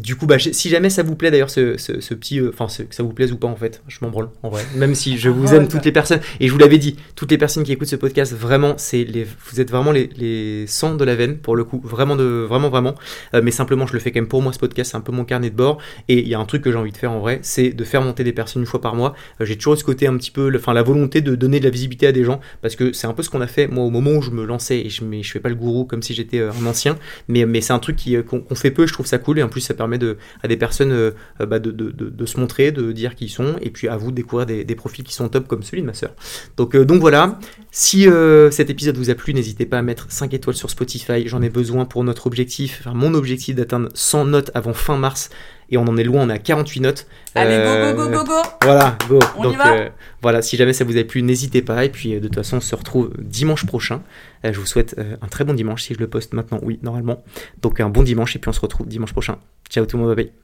du coup, bah, si jamais ça vous plaît d'ailleurs, ce, ce, petit, enfin, que ça vous plaise ou pas en fait, je m'en branle en vrai. Même si je vous aime toutes les personnes et je vous l'avais dit, toutes les personnes qui écoutent ce podcast, vraiment, c'est les, vous êtes vraiment les, les sangs de la veine pour le coup, vraiment vraiment, vraiment. mais simplement, je le fais quand même pour moi ce podcast, c'est un peu mon carnet de bord. Et il y a un truc que j'ai envie de faire en vrai, c'est de faire monter des personnes une fois par mois. Euh, j'ai toujours ce côté un petit peu, enfin la volonté de donner de la visibilité à des gens, parce que c'est un peu ce qu'on a fait moi au moment où je me lançais et je, mais je fais pas le gourou comme si j'étais euh, un ancien, mais, c'est un truc euh, qu'on fait peu, je trouve ça cool et en plus ça permet de, à des personnes bah, de, se montrer, de dire qui ils sont et puis à vous de découvrir des, des, profils qui sont top comme celui de ma soeur. Donc, donc voilà, si cet épisode vous a plu, n'hésitez pas à mettre 5 étoiles sur Spotify, j'en ai besoin pour notre objectif, enfin mon objectif d'atteindre 100 notes avant fin mars et on en est loin, on a 48 notes. Allez, go, go, go, go, go Voilà, go Donc euh, voilà, si jamais ça vous a plu, n'hésitez pas. Et puis euh, de toute façon, on se retrouve dimanche prochain. Euh, je vous souhaite un très bon dimanche si je le poste maintenant, oui, normalement. Donc un bon dimanche et puis on se retrouve dimanche prochain. Ciao tout le monde, bye bye.